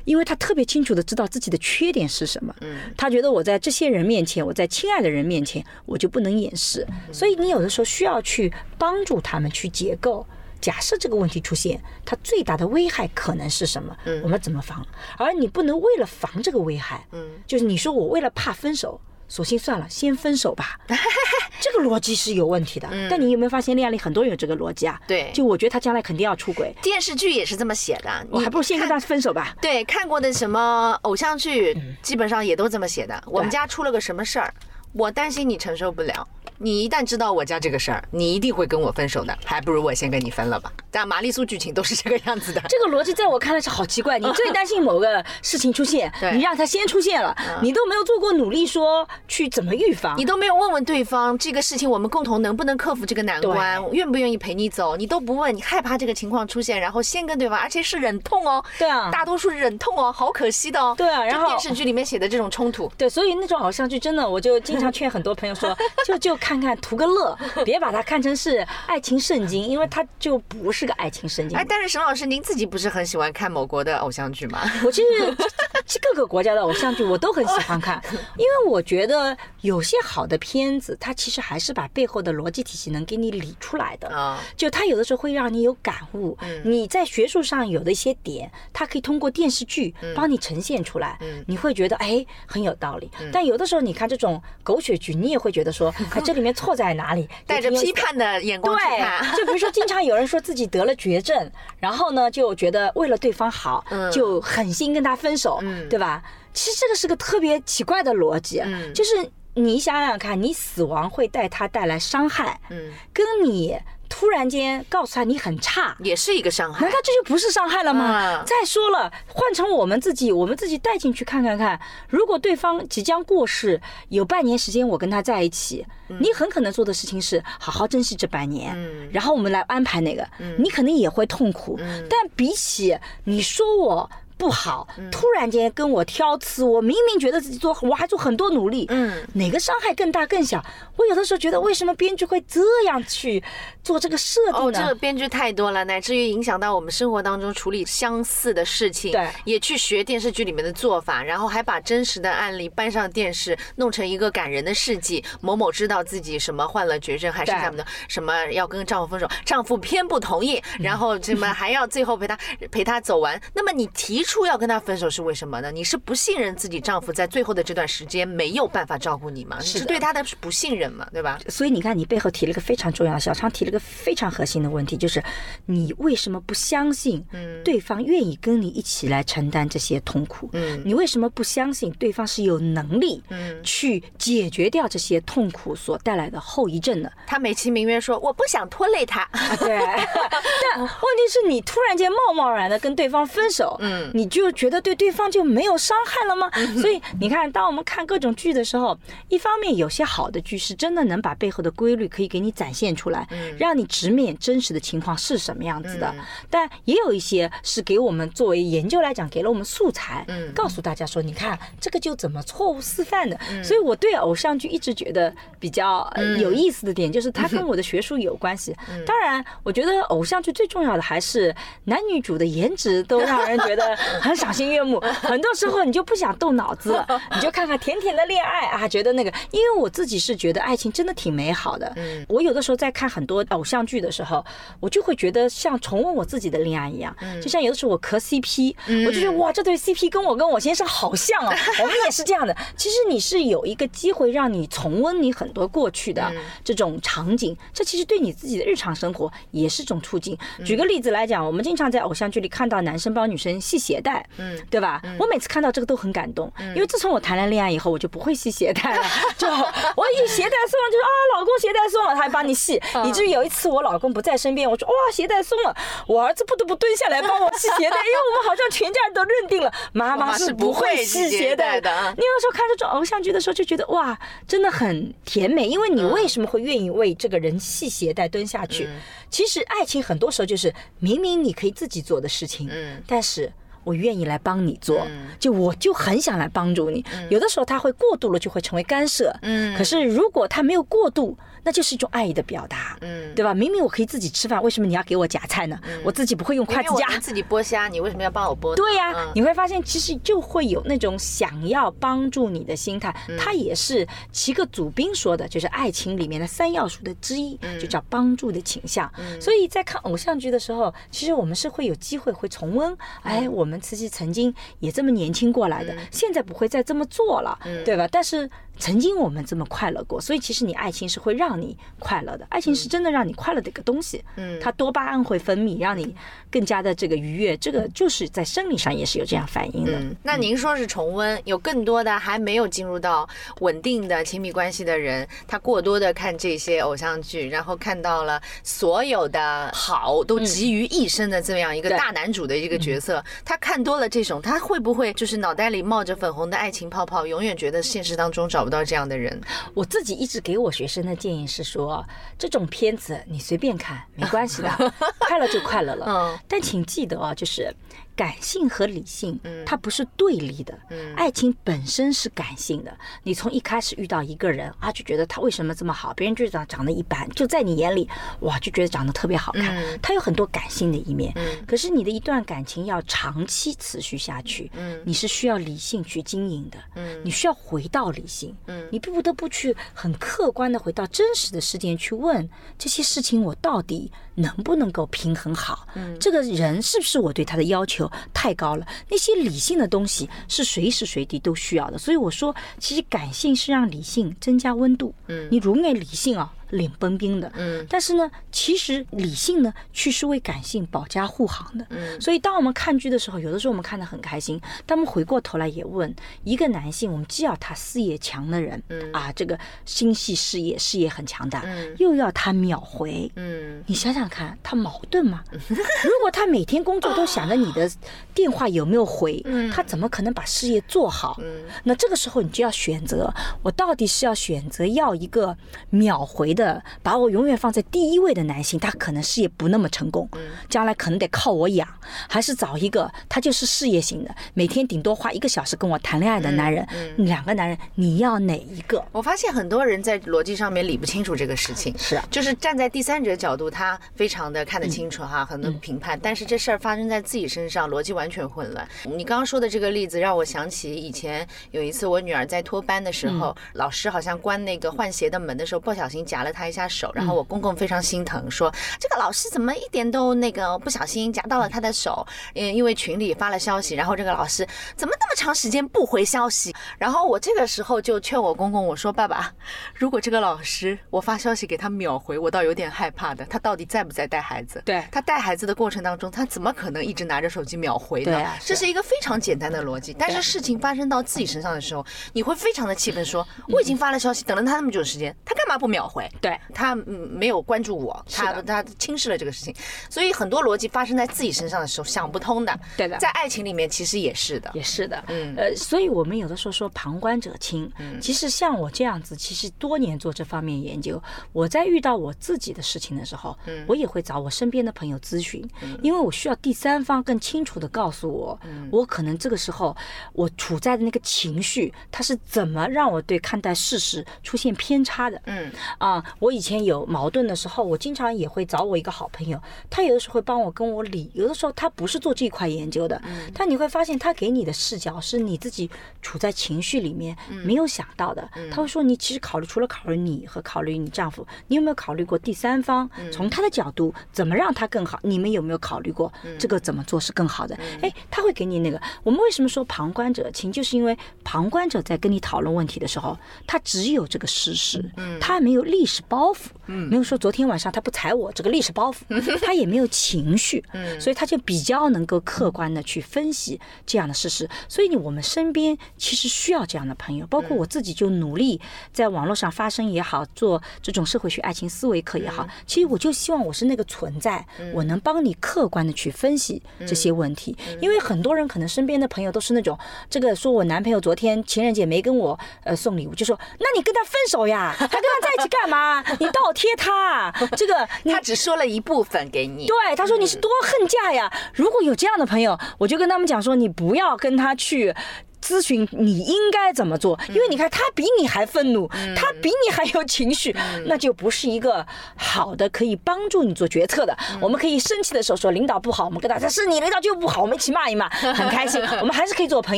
因为他特别清楚的知道自己的缺点是什么。他觉得我在这些人面前，我在亲爱的人面前，我就不能掩饰。所以你有的时候需要去帮助他们去结构。假设这个问题出现，它最大的危害可能是什么？嗯，我们怎么防？而你不能为了防这个危害，嗯，就是你说我为了怕分手。索性算了，先分手吧。(laughs) 这个逻辑是有问题的。但你有没有发现恋爱里很多人有这个逻辑啊？对，就我觉得他将来肯定要出轨。电视剧也是这么写的，我还不如先跟他分手吧。对，看过的什么偶像剧，基本上也都这么写的。我们家出了个什么事儿，我担心你承受不了。你一旦知道我家这个事儿，你一定会跟我分手的，还不如我先跟你分了吧。但玛丽苏剧情都是这个样子的。这个逻辑在我看来是好奇怪。你最担心某个事情出现，(laughs) 你让他先出现了，你都没有做过努力说去怎么预防，你都没有问问对方这个事情我们共同能不能克服这个难关，愿不愿意陪你走，你都不问，你害怕这个情况出现，然后先跟对方，而且是忍痛哦。对啊，大多数忍痛哦，好可惜的哦。对啊，然后电视剧里面写的这种冲突，对，所以那种偶像剧真的，我就经常劝很多朋友说，(laughs) 就就看看看图个乐。(laughs) 别把它看成是爱情圣经，因为它就不是个爱情圣经。哎，但是沈老师，您自己不是很喜欢看某国的偶像剧吗？我其实各个国家的偶像剧我都很喜欢看，(laughs) 因为我觉得有些好的片子，它其实还是把背后的逻辑体系能给你理出来的。啊，就它有的时候会让你有感悟。嗯，你在学术上有的一些点，它可以通过电视剧帮你呈现出来。嗯，你会觉得哎很有道理。但有的时候你看这种狗血剧，你也会觉得说，(laughs) 哎，这里面错在哪里？带着批判的眼光去看，(laughs) 就比如说，经常有人说自己得了绝症，然后呢，就觉得为了对方好，就狠心跟他分手，对吧？其实这个是个特别奇怪的逻辑，就是你想想看，你死亡会带他带来伤害，嗯，跟你。突然间告诉他你很差，也是一个伤害。难道这就不是伤害了吗？再说了，换成我们自己，我们自己带进去看看看。如果对方即将过世，有半年时间我跟他在一起，你很可能做的事情是好好珍惜这半年，然后我们来安排那个。你可能也会痛苦，但比起你说我。不好，突然间跟我挑刺，我明明觉得自己做，我还做很多努力，嗯，哪个伤害更大更小？我有的时候觉得，为什么编剧会这样去做这个设定呢？哦，这个编剧太多了，乃至于影响到我们生活当中处理相似的事情，对，也去学电视剧里面的做法，然后还把真实的案例搬上电视，弄成一个感人的事迹。某某知道自己什么患了绝症，还是什么的，什么要跟丈夫分手，丈夫偏不同意，然后什么还要最后陪他陪他走完。那么你提出。要跟他分手是为什么呢？你是不信任自己丈夫在最后的这段时间没有办法照顾你吗？你是对他的不信任嘛，对吧？所以你看，你背后提了一个非常重要的，小昌提了个非常核心的问题，就是你为什么不相信对方愿意跟你一起来承担这些痛苦？嗯，你为什么不相信对方是有能力嗯去解决掉这些痛苦所带来的后遗症的？他美其名曰说我不想拖累他，对。(laughs) 但问题是你突然间贸贸然的跟对方分手，嗯，你。你就觉得对对方就没有伤害了吗？(laughs) 所以你看，当我们看各种剧的时候，一方面有些好的剧是真的能把背后的规律可以给你展现出来，让你直面真实的情况是什么样子的。但也有一些是给我们作为研究来讲，给了我们素材，告诉大家说，你看这个就怎么错误示范的。所以我对偶像剧一直觉得比较有意思的点，就是它跟我的学术有关系。当然，我觉得偶像剧最重要的还是男女主的颜值都让人觉得。很赏心悦目，(laughs) 很多时候你就不想动脑子了，你就看看甜甜的恋爱啊，觉得那个，因为我自己是觉得爱情真的挺美好的。嗯，我有的时候在看很多偶像剧的时候，我就会觉得像重温我自己的恋爱一样，就像有的时候我磕 CP，我就觉得哇，这对 CP 跟我跟我先生好像啊，我们也是这样的。(laughs) 其实你是有一个机会让你重温你很多过去的这种场景，这其实对你自己的日常生活也是种促进。举个例子来讲，我们经常在偶像剧里看到男生帮女生系鞋。带，嗯，对吧？我每次看到这个都很感动，因为自从我谈了恋爱以后，我就不会系鞋带了。(laughs) 就我一鞋带松了，就说啊，老公鞋带松了，他还帮你系。以至于有一次我老公不在身边，我说哇，鞋带松了，我儿子不得不蹲下来帮我系鞋带，因为我们好像全家人都认定了妈妈是不会系鞋带的。你有时候看这种偶像剧的时候，就觉得哇，真的很甜美，因为你为什么会愿意为这个人系鞋带蹲下去？其实爱情很多时候就是明明你可以自己做的事情，嗯，但是。我愿意来帮你做，就我就很想来帮助你。有的时候他会过度了，就会成为干涉。嗯，可是如果他没有过度。那就是一种爱意的表达，嗯，对吧？明明我可以自己吃饭，为什么你要给我夹菜呢？我自己不会用筷子夹，自己剥虾，你为什么要帮我剥？对呀，你会发现其实就会有那种想要帮助你的心态。他也是齐克祖宾说的，就是爱情里面的三要素的之一，就叫帮助的倾向。所以在看偶像剧的时候，其实我们是会有机会会重温，哎，我们自己曾经也这么年轻过来的，现在不会再这么做了，对吧？但是。曾经我们这么快乐过，所以其实你爱情是会让你快乐的，爱情是真的让你快乐的一个东西。嗯，它多巴胺会分泌，让你更加的这个愉悦，这个就是在生理上也是有这样反应的。那您说是重温，有更多的还没有进入到稳定的亲密关系的人，他过多的看这些偶像剧，然后看到了所有的好都集于一身的这样一个大男主的一个角色，他看多了这种，他会不会就是脑袋里冒着粉红的爱情泡泡，永远觉得现实当中找。找不到这样的人，我自己一直给我学生的建议是说，这种片子你随便看没关系的，(laughs) 快乐就快乐了。嗯，但请记得啊，就是。感性和理性，它不是对立的。爱情本身是感性的。你从一开始遇到一个人啊，就觉得他为什么这么好？别人就长长得一般，就在你眼里，哇，就觉得长得特别好看。他有很多感性的一面。可是你的一段感情要长期持续下去，你是需要理性去经营的。你需要回到理性。你不得不去很客观的回到真实的事件去问这些事情，我到底能不能够平衡好？嗯这个人是不是我对他的要求？太高了，那些理性的东西是随时随地都需要的，所以我说，其实感性是让理性增加温度。嗯，你如果理性啊。冷冰冰的，嗯，但是呢，其实理性呢，却是为感性保驾护航的，嗯，所以当我们看剧的时候，有的时候我们看得很开心，但我们回过头来也问一个男性，我们既要他事业强的人，嗯。啊，这个心系事业，事业很强大，嗯，又要他秒回，嗯，你想想看，他矛盾吗？(laughs) 如果他每天工作都想着你的电话有没有回，嗯，他怎么可能把事业做好？嗯，那这个时候你就要选择，我到底是要选择要一个秒回的。把我永远放在第一位的男性，他可能事业不那么成功，将来可能得靠我养，还是找一个他就是事业型的，每天顶多花一个小时跟我谈恋爱的男人。两个男人，你要哪一个？我发现很多人在逻辑上面理不清楚这个事情，是啊，就是站在第三者角度，他非常的看得清楚哈，很多评判，但是这事儿发生在自己身上，逻辑完全混乱。你刚刚说的这个例子让我想起以前有一次我女儿在托班的时候，老师好像关那个换鞋的门的时候，不小心夹了。他一下手，然后我公公非常心疼，说这个老师怎么一点都那个不小心夹到了他的手？嗯，因为群里发了消息，然后这个老师怎么那么长时间不回消息？然后我这个时候就劝我公公，我说爸爸，如果这个老师我发消息给他秒回，我倒有点害怕的，他到底在不在带孩子？对，他带孩子的过程当中，他怎么可能一直拿着手机秒回呢？这是一个非常简单的逻辑，但是事情发生到自己身上的时候，你会非常的气愤，说我已经发了消息，等了他那么久时间，他干嘛不秒回？对他没有关注我，他他轻视了这个事情，所以很多逻辑发生在自己身上的时候想不通的。对的，在爱情里面其实也是的，也是的。嗯，呃，所以我们有的时候说旁观者清。嗯，其实像我这样子，其实多年做这方面研究，我在遇到我自己的事情的时候，嗯，我也会找我身边的朋友咨询，因为我需要第三方更清楚的告诉我，我可能这个时候我处在的那个情绪，它是怎么让我对看待事实出现偏差的。嗯，啊。我以前有矛盾的时候，我经常也会找我一个好朋友，他有的时候会帮我跟我理，有的时候他不是做这块研究的，但你会发现他给你的视角是你自己处在情绪里面没有想到的。他会说你其实考虑除了考虑你和考虑你丈夫，你有没有考虑过第三方？从他的角度怎么让他更好？你们有没有考虑过这个怎么做是更好的？哎，他会给你那个。我们为什么说旁观者清？就是因为旁观者在跟你讨论问题的时候，他只有这个事实，他没有历史。包袱，没有说昨天晚上他不踩我这个历史包袱，他也没有情绪，所以他就比较能够客观的去分析这样的事实。所以我们身边其实需要这样的朋友，包括我自己就努力在网络上发声也好，做这种社会学爱情思维课也好，其实我就希望我是那个存在，我能帮你客观的去分析这些问题。因为很多人可能身边的朋友都是那种，这个说我男朋友昨天情人节没跟我呃送礼物，就说那你跟他分手呀，还跟他在一起干嘛？啊，你倒贴他，(laughs) 这个他只说了一部分给你。对，他说你是多恨嫁呀。如果有这样的朋友，我就跟他们讲说，你不要跟他去。咨询你应该怎么做，因为你看他比你还愤怒，他比你还有情绪，那就不是一个好的可以帮助你做决策的。我们可以生气的时候说领导不好，我们跟他说是你领导就不好，我们一起骂一骂，(laughs) 很开心，我们还是可以做朋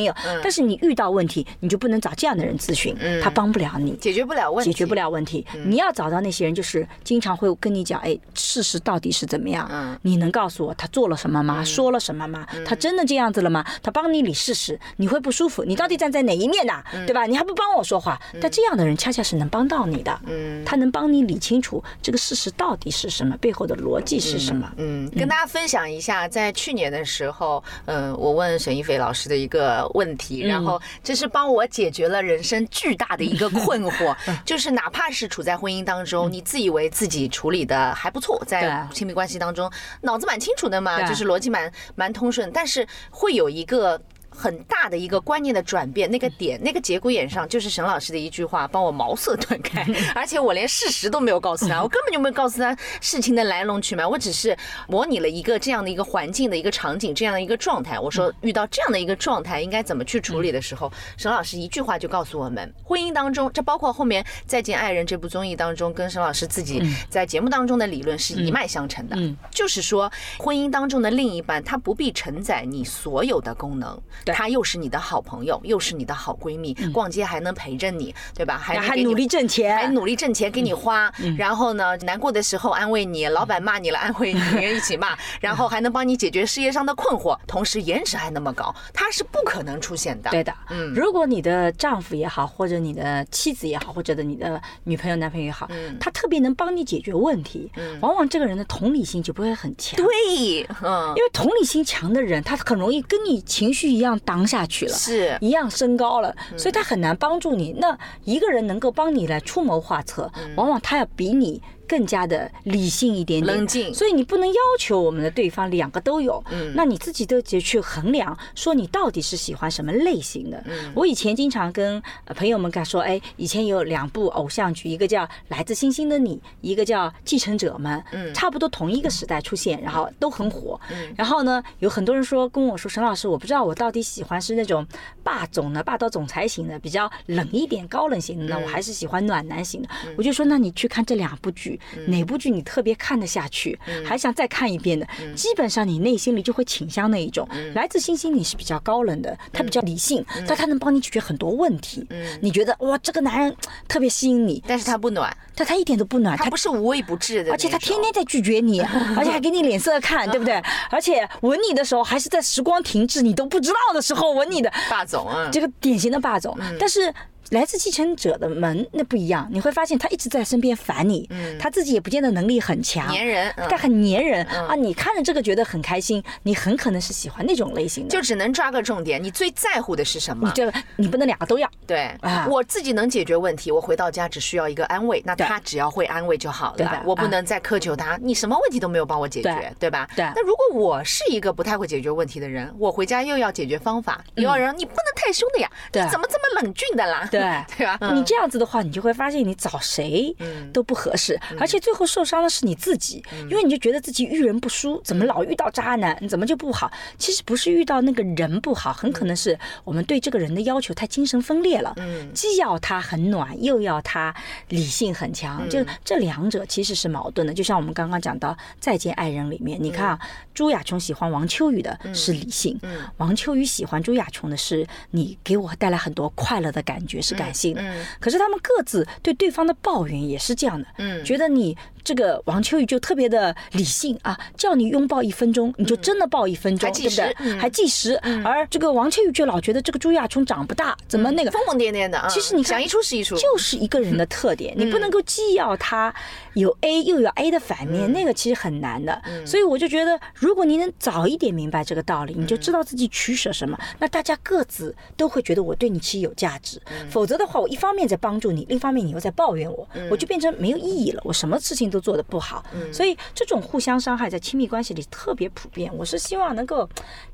友。但是你遇到问题，你就不能找这样的人咨询，他帮不了你，解决不了问题，解决不了问题。你要找到那些人，就是经常会跟你讲，哎，事实到底是怎么样？你能告诉我他做了什么吗？说了什么吗？他真的这样子了吗？他帮你理事实，你会不舒服。你到底站在哪一面呢？对吧？你还不帮我说话？但这样的人恰恰是能帮到你的。嗯，他能帮你理清楚这个事实到底是什么，背后的逻辑是什么。嗯，跟大家分享一下，在去年的时候，嗯，我问沈一飞老师的一个问题，然后这是帮我解决了人生巨大的一个困惑，(laughs) 就是哪怕是处在婚姻当中，你自以为自己处理的还不错，在亲密关系当中脑子蛮清楚的嘛，就是逻辑蛮蛮通顺，但是会有一个。很大的一个观念的转变，那个点，那个节骨眼上，就是沈老师的一句话，帮我茅塞顿开。(laughs) 而且我连事实都没有告诉他，我根本就没有告诉他事情的来龙去脉，我只是模拟了一个这样的一个环境的一个场景，这样的一个状态。我说遇到这样的一个状态，应该怎么去处理的时候，沈老师一句话就告诉我们：婚姻当中，这包括后面《再见爱人》这部综艺当中，跟沈老师自己在节目当中的理论是一脉相承的。就是说，婚姻当中的另一半，他不必承载你所有的功能。她又是你的好朋友，又是你的好闺蜜，逛街还能陪着你，对吧？还还努力挣钱，还努力挣钱给你花。然后呢，难过的时候安慰你，老板骂你了安慰你，一起骂。(laughs) 然后还能帮你解决事业上的困惑，同时颜值还那么高，她是不可能出现的。对的，嗯，如果你的丈夫也好，或者你的妻子也好，或者的你的女朋友、男朋友也好，他特别能帮你解决问题，往往这个人的同理心就不会很强。对，嗯，因为同理心强的人，他很容易跟你情绪一样。当下去了，是一样升高了，所以他很难帮助你。那一个人能够帮你来出谋划策，往往他要比你。更加的理性一点点，冷静，所以你不能要求我们的对方两个都有，嗯，那你自己都得去衡量，说你到底是喜欢什么类型的。嗯，我以前经常跟朋友们敢说，哎，以前有两部偶像剧，一个叫《来自星星的你》，一个叫《继承者们》，嗯，差不多同一个时代出现，然后都很火。嗯，然后呢，有很多人说跟我说，沈老师，我不知道我到底喜欢是那种霸总的，霸道总裁型的，比较冷一点、高冷型的呢，我还是喜欢暖男型的。我就说，那你去看这两部剧。哪部剧你特别看得下去，还想再看一遍的？基本上你内心里就会倾向那一种。来自星星你是比较高冷的，他比较理性，但他能帮你解决很多问题。你觉得哇，这个男人特别吸引你，但是他不暖，但他一点都不暖，他不是无微不至的，而且他天天在拒绝你，(laughs) 而且还给你脸色看，对不对？(laughs) 而且吻你的时候还是在时光停滞你都不知道的时候吻你的霸总啊，这个典型的霸总，但是。来自继承者的门那不一样，你会发现他一直在身边烦你，他自己也不见得能力很强，粘人，但很粘人啊！你看着这个觉得很开心，你很可能是喜欢那种类型的。就只能抓个重点，你最在乎的是什么？你这你不能两个都要。对，我自己能解决问题，我回到家只需要一个安慰，那他只要会安慰就好了。我不能再苛求他，你什么问题都没有帮我解决，对吧？对。那如果我是一个不太会解决问题的人，我回家又要解决方法，又要人，你不能太凶的呀，你怎么这么冷峻的啦？对，(laughs) 对吧？你这样子的话，你就会发现你找谁都不合适，而且最后受伤的是你自己，因为你就觉得自己遇人不淑，怎么老遇到渣男，你怎么就不好？其实不是遇到那个人不好，很可能是我们对这个人的要求太精神分裂了。嗯，既要他很暖，又要他理性很强，就这两者其实是矛盾的。就像我们刚刚讲到《再见爱人》里面，你看啊，朱亚琼喜欢王秋雨的是理性，王秋雨喜欢朱亚琼的是你给我带来很多快乐的感觉，是感性。可是他们各自对对方的抱怨也是这样的，嗯，觉得你这个王秋雨就特别的理性啊，叫你拥抱一分钟，你就真的抱一分钟，对不对？还计时。而这个王秋雨就老觉得这个朱亚琼长不大，怎么那个疯疯癫癫的啊？其实你想一出是一出，就是一个人的特点，你不能够既要他有 A 又有 A 的反面，那个其实很难的。所以我就觉得，如果你能早一点明白这个道理，你就知道自己取舍什么，那大家各自都会觉得我对你其实有价值。否则的话，我一方面在帮助你，另一方面你又在抱怨我，我就变成没有意义了。我什么事情都。都做得不好，所以这种互相伤害在亲密关系里特别普遍。我是希望能够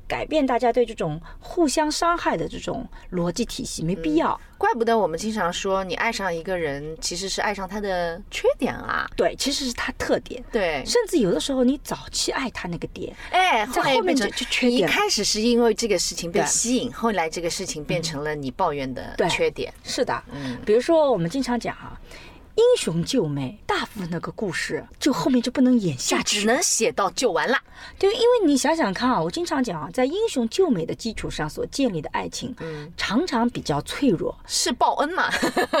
改变大家对这种互相伤害的这种逻辑体系，没必要。怪不得我们经常说，你爱上一个人其实是爱上他的缺点啊。对，其实是他特点。对，甚至有的时候你早期爱他那个点，哎，在后面就就缺点。一开始是因为这个事情被吸引，后来这个事情变成了你抱怨的缺点。是的，嗯，比如说我们经常讲啊。英雄救美，大部分那个故事就后面就不能演下去，只能写到救完了。对，因为你想想看啊，我经常讲啊，在英雄救美的基础上所建立的爱情，嗯，常常比较脆弱，是报恩嘛？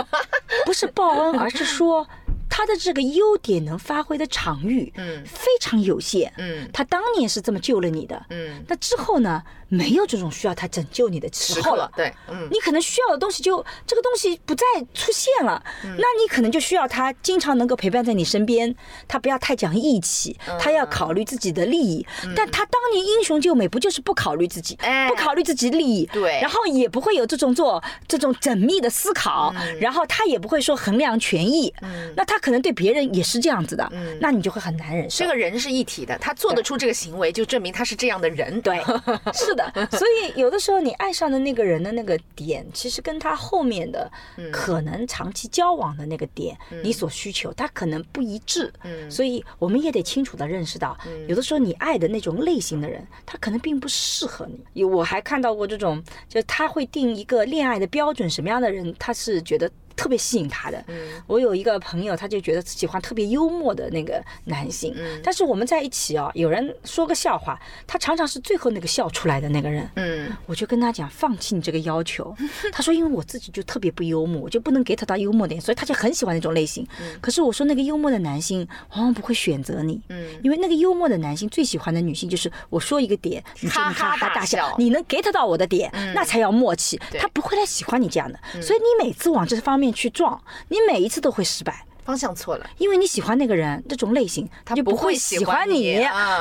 (laughs) 不是报恩，而是说。他的这个优点能发挥的场域，嗯，非常有限，嗯，他当年是这么救了你的，嗯，那之后呢，没有这种需要他拯救你的时候了，对，嗯，你可能需要的东西就这个东西不再出现了，那你可能就需要他经常能够陪伴在你身边，他不要太讲义气，他要考虑自己的利益，但他当年英雄救美不就是不考虑自己，不考虑自己利益，对，然后也不会有这种做这种缜密的思考，然后他也不会说衡量权益，嗯，那他。可能对别人也是这样子的，嗯，那你就会很难忍受。这个人是一体的，他做得出这个行为，就证明他是这样的人。对，(laughs) 是的。所以有的时候你爱上的那个人的那个点，其实跟他后面的可能长期交往的那个点，你所需求，他可能不一致。嗯，所以我们也得清楚的认识到，有的时候你爱的那种类型的人，他可能并不适合你。有我还看到过这种，就是他会定一个恋爱的标准，什么样的人他是觉得。特别吸引他的，我有一个朋友，他就觉得喜欢特别幽默的那个男性，但是我们在一起啊，有人说个笑话，他常常是最后那个笑出来的那个人，嗯，我就跟他讲放弃你这个要求，(laughs) 他说因为我自己就特别不幽默，我就不能给他到幽默点，所以他就很喜欢那种类型。可是我说那个幽默的男性往往不会选择你，嗯，因为那个幽默的男性最喜欢的女性就是我说一个点，你就哈哈大笑，你能 get 到我的点，那才叫默契，他不会来喜欢你这样的，所以你每次往这方面。面去撞，你每一次都会失败，方向错了，因为你喜欢那个人这种类型，他就不会喜欢你，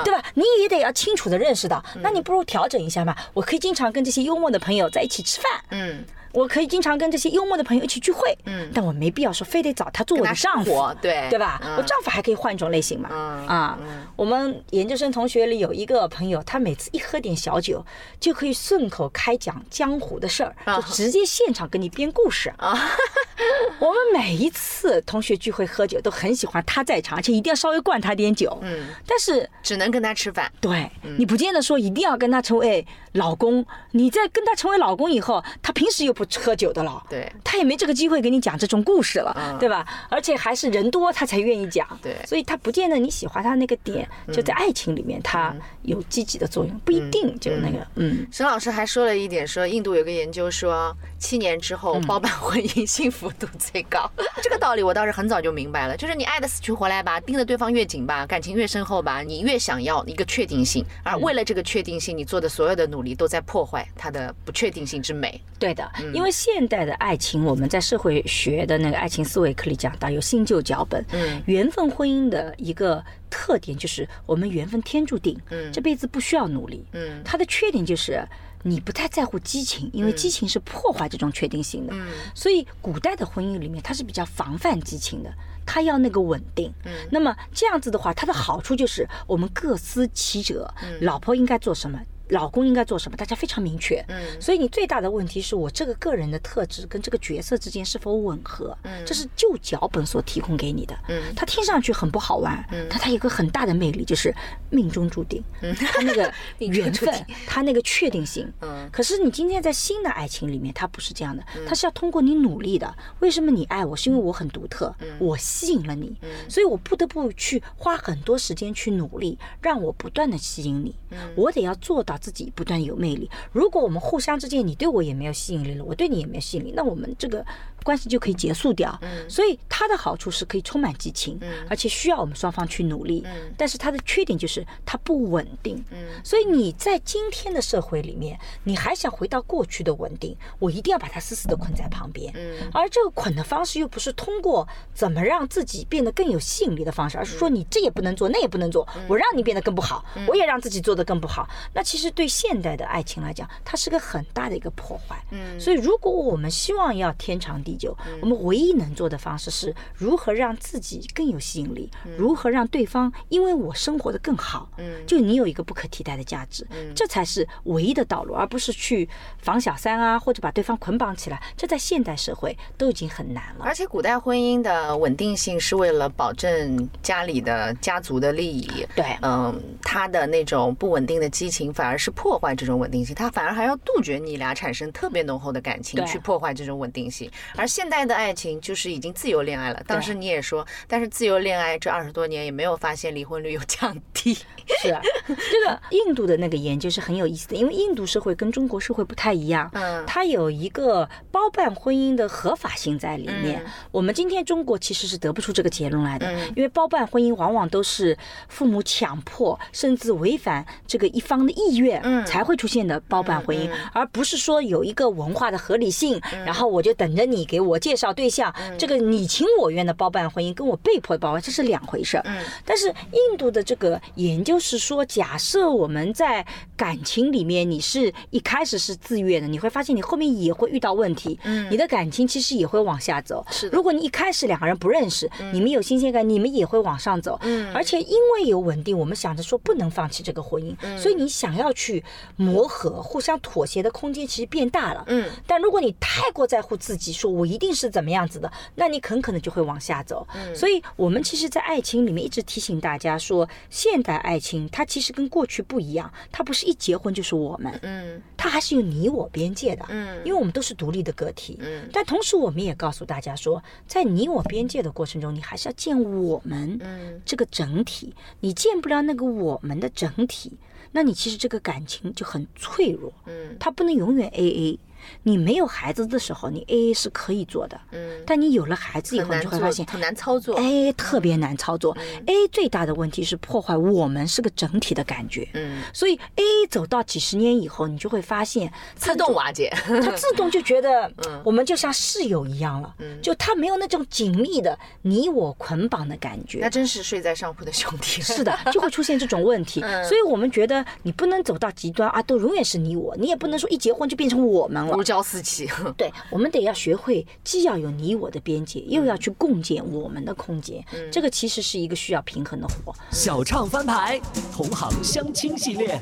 对吧？你也得要清楚的认识到，那你不如调整一下嘛。我可以经常跟这些幽默的朋友在一起吃饭，嗯。我可以经常跟这些幽默的朋友一起聚会，嗯，但我没必要说非得找他做我的丈夫，对对吧？我丈夫还可以换一种类型嘛，啊，我们研究生同学里有一个朋友，他每次一喝点小酒，就可以顺口开讲江湖的事儿，就直接现场给你编故事。啊。(laughs) 我们每一次同学聚会喝酒都很喜欢他在场，而且一定要稍微灌他点酒，嗯，但是只能跟他吃饭，对你不见得说一定要跟他成为老公，你在跟他成为老公以后，他平时又不。喝酒的了，对，他也没这个机会给你讲这种故事了，对吧？而且还是人多他才愿意讲，对，所以他不见得你喜欢他那个点，就在爱情里面他有积极的作用，不一定就那个。嗯，沈老师还说了一点，说印度有个研究说，七年之后包办婚姻幸福度最高。(laughs) 这个道理我倒是很早就明白了，就是你爱的死去活来吧，盯着对方越紧吧，感情越深厚吧，你越想要一个确定性，而为了这个确定性，你做的所有的努力都在破坏它的不确定性之美。对的。因为现代的爱情，我们在社会学的那个爱情思维课里讲到，有新旧脚本。嗯，缘分婚姻的一个特点就是我们缘分天注定，嗯，这辈子不需要努力。嗯，它的缺点就是你不太在乎激情，因为激情是破坏这种确定性的。嗯，所以古代的婚姻里面，它是比较防范激情的，它要那个稳定。嗯，那么这样子的话，它的好处就是我们各司其责。嗯，老婆应该做什么？老公应该做什么？大家非常明确。嗯，所以你最大的问题是我这个个人的特质跟这个角色之间是否吻合？嗯，这是旧脚本所提供给你的。嗯，它听上去很不好玩。嗯，但它有个很大的魅力，就是命中注定。嗯，它那个 (laughs) 缘分，它那个确定性。嗯，可是你今天在新的爱情里面，它不是这样的，它是要通过你努力的。为什么你爱我？是因为我很独特，我吸引了你，所以我不得不去花很多时间去努力，让我不断的吸引你。我得要做到。自己不断有魅力。如果我们互相之间，你对我也没有吸引力了，我对你也没有吸引力，那我们这个。关系就可以结束掉，所以它的好处是可以充满激情，而且需要我们双方去努力。但是它的缺点就是它不稳定。所以你在今天的社会里面，你还想回到过去的稳定，我一定要把它死死的捆在旁边。而这个捆的方式又不是通过怎么让自己变得更有吸引力的方式，而是说你这也不能做，那也不能做，我让你变得更不好，我也让自己做得更不好。那其实对现代的爱情来讲，它是个很大的一个破坏。所以如果我们希望要天长地地久。我们唯一能做的方式是如何让自己更有吸引力，如何让对方因为我生活的更好，嗯，就你有一个不可替代的价值，这才是唯一的道路，而不是去防小三啊，或者把对方捆绑起来。这在现代社会都已经很难了。而且古代婚姻的稳定性是为了保证家里的家族的利益，对，嗯，他的那种不稳定的激情反而是破坏这种稳定性，他反而还要杜绝你俩产生特别浓厚的感情，去破坏这种稳定性。而现代的爱情就是已经自由恋爱了。当时你也说，但是自由恋爱这二十多年也没有发现离婚率有降低。(laughs) 是啊，这个印度的那个研究是很有意思的，因为印度社会跟中国社会不太一样，嗯，它有一个包办婚姻的合法性在里面。我们今天中国其实是得不出这个结论来的，因为包办婚姻往往都是父母强迫，甚至违反这个一方的意愿，嗯，才会出现的包办婚姻，而不是说有一个文化的合理性，然后我就等着你给我介绍对象，这个你情我愿的包办婚姻跟我被迫包办这是两回事儿。嗯，但是印度的这个研究是说，假设我们在感情里面，你是一开始是自愿的，你会发现你后面也会遇到问题，嗯，你的感情其实也会往下走。是，如果你一开始两个人不认识，你们有新鲜感，你们也会往上走。嗯，而且因为有稳定，我们想着说不能放弃这个婚姻，所以你想要去磨合、互相妥协的空间其实变大了。嗯，但如果你太过在乎自己，说我一定是怎么样子的，那你很可能就会往下走。嗯，所以我们其实，在爱情里面一直提醒大家说，现代爱情它其实跟过去不一样，它不是一结婚就是我们，嗯，它还是有你我边界的，嗯，因为我们都是独立的个体，嗯，但同时我们也告诉大家说，在你我边界的过程中，你还是要见我们，嗯，这个整体，你见不了那个我们的整体，那你其实这个感情就很脆弱，嗯，它不能永远 A A。你没有孩子的时候，你 A A 是可以做的，嗯，但你有了孩子以后，你就会发现很难操作，A A 特别难操作。A A 最大的问题是破坏我们是个整体的感觉，嗯，所以 A A 走到几十年以后，你就会发现自动瓦解，它自动就觉得，(laughs) 我们就像室友一样了，嗯，就他没有那种紧密的你我捆绑的感觉，那真是睡在上铺的兄弟，(laughs) 是的，就会出现这种问题。(laughs) 所以我们觉得你不能走到极端啊，都永远是你我，你也不能说一结婚就变成我们了。如胶似漆，(laughs) 对，我们得要学会，既要有你我的边界，又要去共建我们的空间。这个其实是一个需要平衡的活。小唱翻牌，同行相亲系列。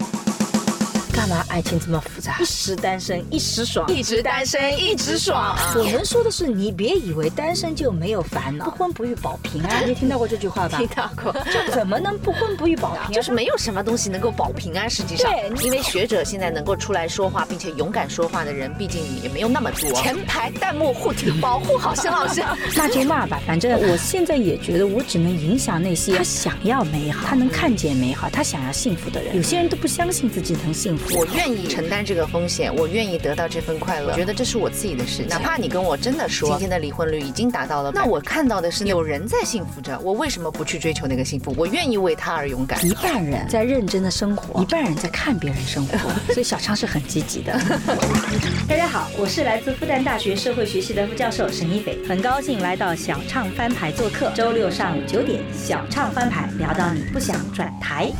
干嘛爱情这么复杂？一时单身一时爽，一直单身一直爽。我们说的是，你别以为单身就没有烦恼，不婚不育保平安。你听到过这句话吧？听到过。这怎么能不婚不育保平安？就是没有什么东西能够保平安。实际上，对，因为学者现在能够出来说话并且勇敢说话的人，毕竟也没有那么多。前排弹幕护体，保护好沈老师。(laughs) 那就骂吧，反正我现在也觉得，我只能影响那些他想要美好，他能看见美好，他想要幸福的人。有些人都不相信自己能幸福。我愿意承担这个风险，我愿意得到这份快乐。我觉得这是我自己的事情。哪怕你跟我真的说今天的离婚率已经达到了，那我看到的是有人在幸福着。我为什么不去追求那个幸福？我愿意为他而勇敢。一半人在认真的生活，一半人在看别人生活，(laughs) 所以小昌是很积极的。(laughs) 大家好，我是来自复旦大学社会学系的副教授沈一斐，很高兴来到小畅翻牌做客。周六上午九点，小畅翻牌聊到你不想转台。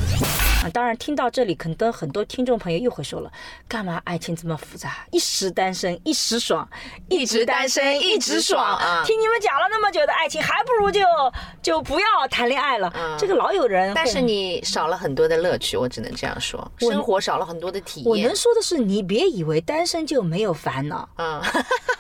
啊，当然听到这里，可能很多听众朋友又会说了，干嘛爱情这么复杂？一时单身一时爽，一直单身一直爽啊！听你们讲了那么久的爱情，还不如就就不要谈恋爱了。这个老有人，但是你少了很多的乐趣，我只能这样说，生活少了很多的体验。我能说的是，你别以为单身就没有烦恼啊！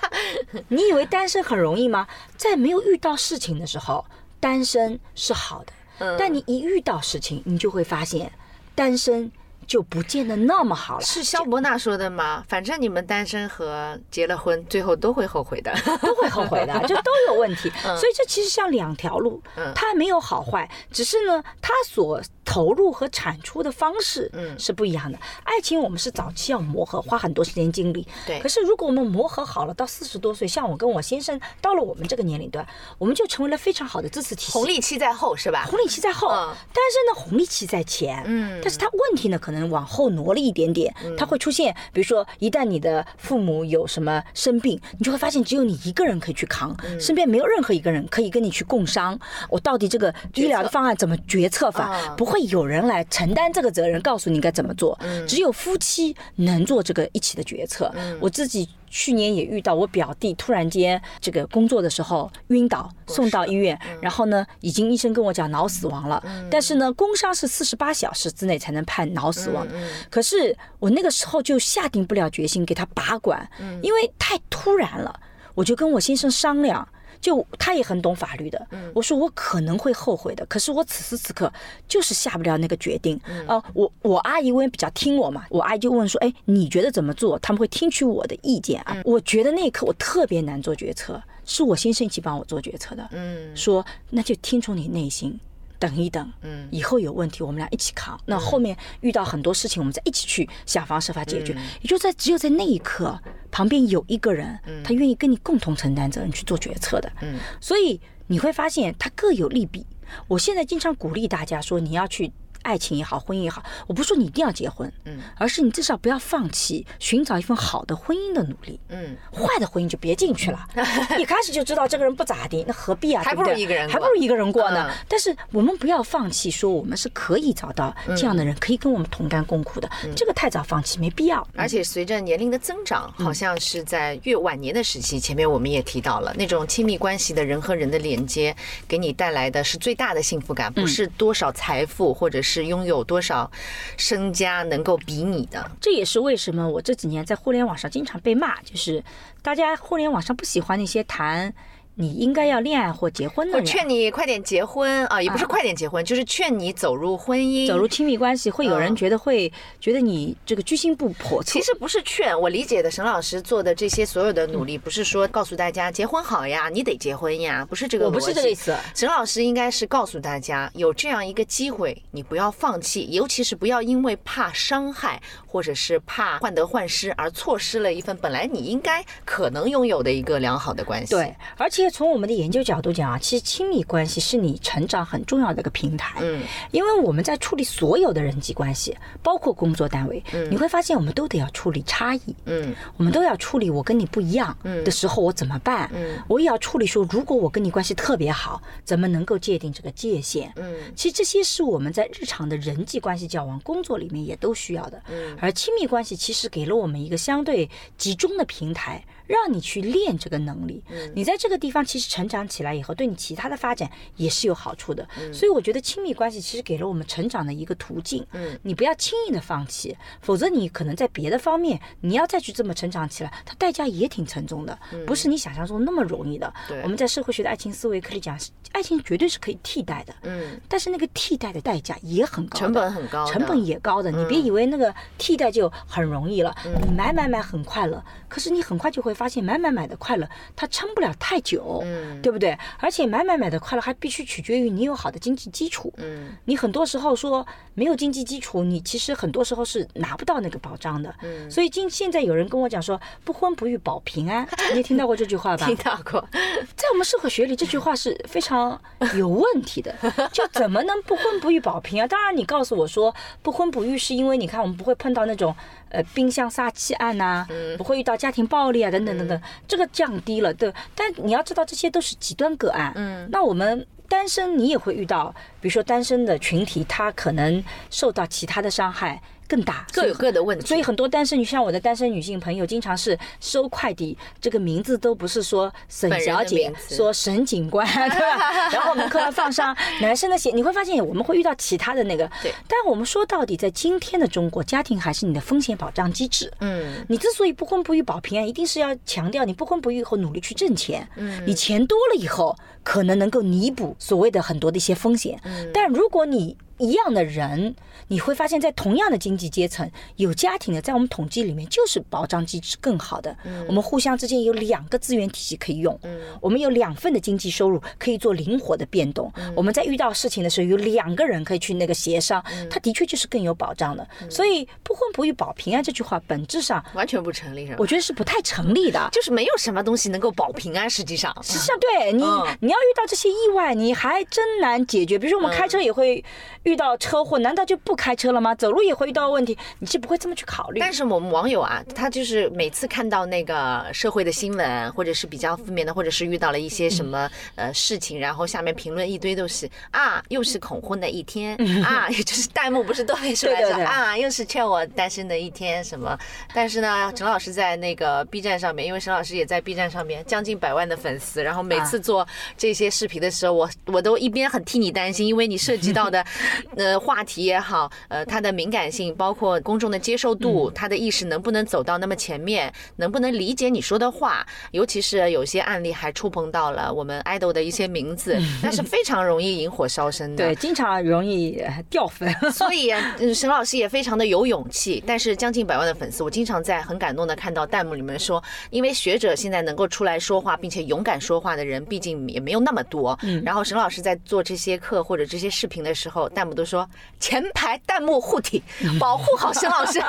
(laughs) 你以为单身很容易吗？在没有遇到事情的时候，单身是好的。但你一遇到事情，你就会发现。单身就不见得那么好了，是肖伯纳说的吗？反正你们单身和结了婚，最后都会后悔的，(laughs) 都会后悔的，(laughs) 就都有问题。所以这其实像两条路，它没有好坏，只是呢，它所。投入和产出的方式，嗯，是不一样的。爱情我们是早期要磨合，花很多时间精力。对。可是如果我们磨合好了，到四十多岁，像我跟我先生到了我们这个年龄段，我们就成为了非常好的支持体系。红利期在后是吧？红利期在后，但是呢，红利期在前。嗯。但是它问题呢，可能往后挪了一点点。嗯。它会出现，比如说，一旦你的父母有什么生病，你就会发现只有你一个人可以去扛，身边没有任何一个人可以跟你去共商。我到底这个医疗的方案怎么决策法？不会。会有人来承担这个责任，告诉你该怎么做。只有夫妻能做这个一起的决策。我自己去年也遇到，我表弟突然间这个工作的时候晕倒，送到医院，然后呢，已经医生跟我讲脑死亡了。但是呢，工伤是四十八小时之内才能判脑死亡。可是我那个时候就下定不了决心给他拔管，因为太突然了。我就跟我先生商量。就他也很懂法律的，我说我可能会后悔的，可是我此时此刻就是下不了那个决定。呃，我我阿姨因为比较听我嘛，我阿姨就问说，哎，你觉得怎么做？他们会听取我的意见啊。我觉得那一刻我特别难做决策，是我先生一起帮我做决策的。嗯，说那就听从你内心。等一等，嗯，以后有问题我们俩一起扛。那后面遇到很多事情，我们再一起去想方设法解决。也就在只有在那一刻，旁边有一个人，他愿意跟你共同承担责任去做决策的。嗯，所以你会发现他各有利弊。我现在经常鼓励大家说，你要去。爱情也好，婚姻也好，我不说你一定要结婚，嗯，而是你至少不要放弃寻找一份好的婚姻的努力，嗯，坏的婚姻就别进去了。(laughs) 一开始就知道这个人不咋地，那何必啊？还不如一个人，还不如一个人过呢。但是我们不要放弃，说我们是可以找到这样的人，可以跟我们同甘共苦的。这个太早放弃没必要。而且随着年龄的增长，好像是在越晚年的时期，前面我们也提到了那种亲密关系的人和人的连接，给你带来的是最大的幸福感，不是多少财富或者是是拥有多。少身家能够比拟的，这也是为什么我这几年在互联网上经常被骂，就是大家互联网上不喜欢那些谈。你应该要恋爱或结婚的人，我劝你快点结婚啊！也不是快点结婚，就是劝你走入婚姻、走入亲密关系。会有人觉得会觉得你这个居心不叵测。其实不是劝，我理解的沈老师做的这些所有的努力，不是说告诉大家结婚好呀，你得结婚呀，不是这个。我不是这个意思。沈老师应该是告诉大家，有这样一个机会，你不要放弃，尤其是不要因为怕伤害或者是怕患得患失而错失了一份本来你应该可能拥有的一个良好的关系。对，而且从我们的研究。角度讲啊，其实亲密关系是你成长很重要的一个平台。嗯，因为我们在处理所有的人际关系，包括工作单位，你会发现我们都得要处理差异。嗯，我们都要处理我跟你不一样的时候我怎么办？嗯，我也要处理说，如果我跟你关系特别好，怎么能够界定这个界限？嗯，其实这些是我们在日常的人际关系交往、工作里面也都需要的。嗯，而亲密关系其实给了我们一个相对集中的平台。让你去练这个能力，你在这个地方其实成长起来以后，对你其他的发展也是有好处的。所以我觉得亲密关系其实给了我们成长的一个途径。嗯，你不要轻易的放弃，否则你可能在别的方面你要再去这么成长起来，它代价也挺沉重的，不是你想象中那么容易的。我们在社会学的爱情思维课里讲，爱情绝对是可以替代的。嗯，但是那个替代的代价也很高，成本很高，成本也高的。你别以为那个替代就很容易了，你买买买很快乐，可是你很快就会。发现买买买的快乐，它撑不了太久，嗯，对不对？而且买买买的快乐还必须取决于你有好的经济基础，嗯，你很多时候说没有经济基础，你其实很多时候是拿不到那个保障的，嗯。所以今现在有人跟我讲说不婚不育保平安，(laughs) 你也听到过这句话吧？听到过，在我们社会学里，这句话是非常有问题的，(laughs) 就怎么能不婚不育保平安？当然，你告诉我说不婚不育是因为你看我们不会碰到那种。呃，冰箱杀妻案呐，不会遇到家庭暴力啊，等等等等，这个降低了，对。但你要知道，这些都是极端个案。嗯，那我们单身，你也会遇到，比如说单身的群体，他可能受到其他的伤害。更大，各有各的问题，所以很多单身女，像我的单身女性朋友，经常是收快递，这个名字都不是说沈小姐，说沈警官，(laughs) 对吧？然后门口要放上男生的鞋，你会发现我们会遇到其他的那个。对。但我们说到底，在今天的中国，家庭还是你的风险保障机制。嗯。你之所以不婚不育保平安，一定是要强调你不婚不育以后努力去挣钱。嗯。你钱多了以后，可能能够弥补所谓的很多的一些风险。嗯。但如果你一样的人，你会发现在同样的经济阶层，有家庭的，在我们统计里面就是保障机制更好的。嗯，我们互相之间有两个资源体系可以用。嗯，我们有两份的经济收入可以做灵活的变动。嗯，我们在遇到事情的时候，有两个人可以去那个协商。嗯，它的确就是更有保障的。所以不婚不育保平安这句话本质上完全不成立，是吧？我觉得是不太成立的。(laughs) 就是没有什么东西能够保平安，实际上，实际上对你，你要遇到这些意外，你还真难解决。比如说我们开车也会遇。遇到车祸，难道就不开车了吗？走路也会遇到问题，你是不会这么去考虑。但是我们网友啊，他就是每次看到那个社会的新闻，或者是比较负面的，或者是遇到了一些什么呃事情，然后下面评论一堆都是啊，又是恐婚的一天啊，(laughs) 也就是弹幕不是都会出来说 (laughs) 啊，又是劝我单身的一天什么？但是呢，陈老师在那个 B 站上面，因为陈老师也在 B 站上面将近百万的粉丝，然后每次做这些视频的时候，我我都一边很替你担心，因为你涉及到的呃话题也好，呃它的敏感性，包括公众的接受度，他的意识能不能走到那么前面，能不能理解你说的话，尤其是有些案例还触碰到了我们 idol 的一些名字，那是非常容易引火烧身的，(laughs) 对，经常容易掉粉。(laughs) 所以沈老师也非常的有勇气，但是将近百万的粉丝，我经常在很感动的看到弹幕里面说，因为学者现在能够出来说话并且勇敢说话的人，毕竟也没有那么多。嗯，然后沈老师在做这些课或者这些视频的时候，弹幕都说前排弹幕护体，(laughs) 保护好沈老师。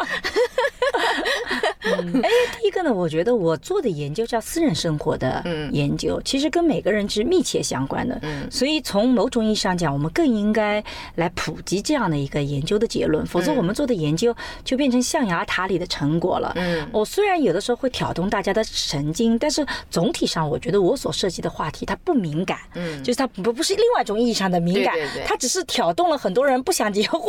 哎，第一个呢，我觉得我做的研究叫私人生活的研究，其实跟每个人是密切相关的。嗯，所以从某种意义上讲，我们更应该来普及这样的一个研究的结论，否则我们做的研究就变成象牙塔里的成果了。嗯，我虽然有的时候会挑动大家的神经，但是总体上我觉得我所涉及的话题它不敏感。嗯，就是它不不是另外一种意义上的敏感，它只是挑动了很多人不想结婚，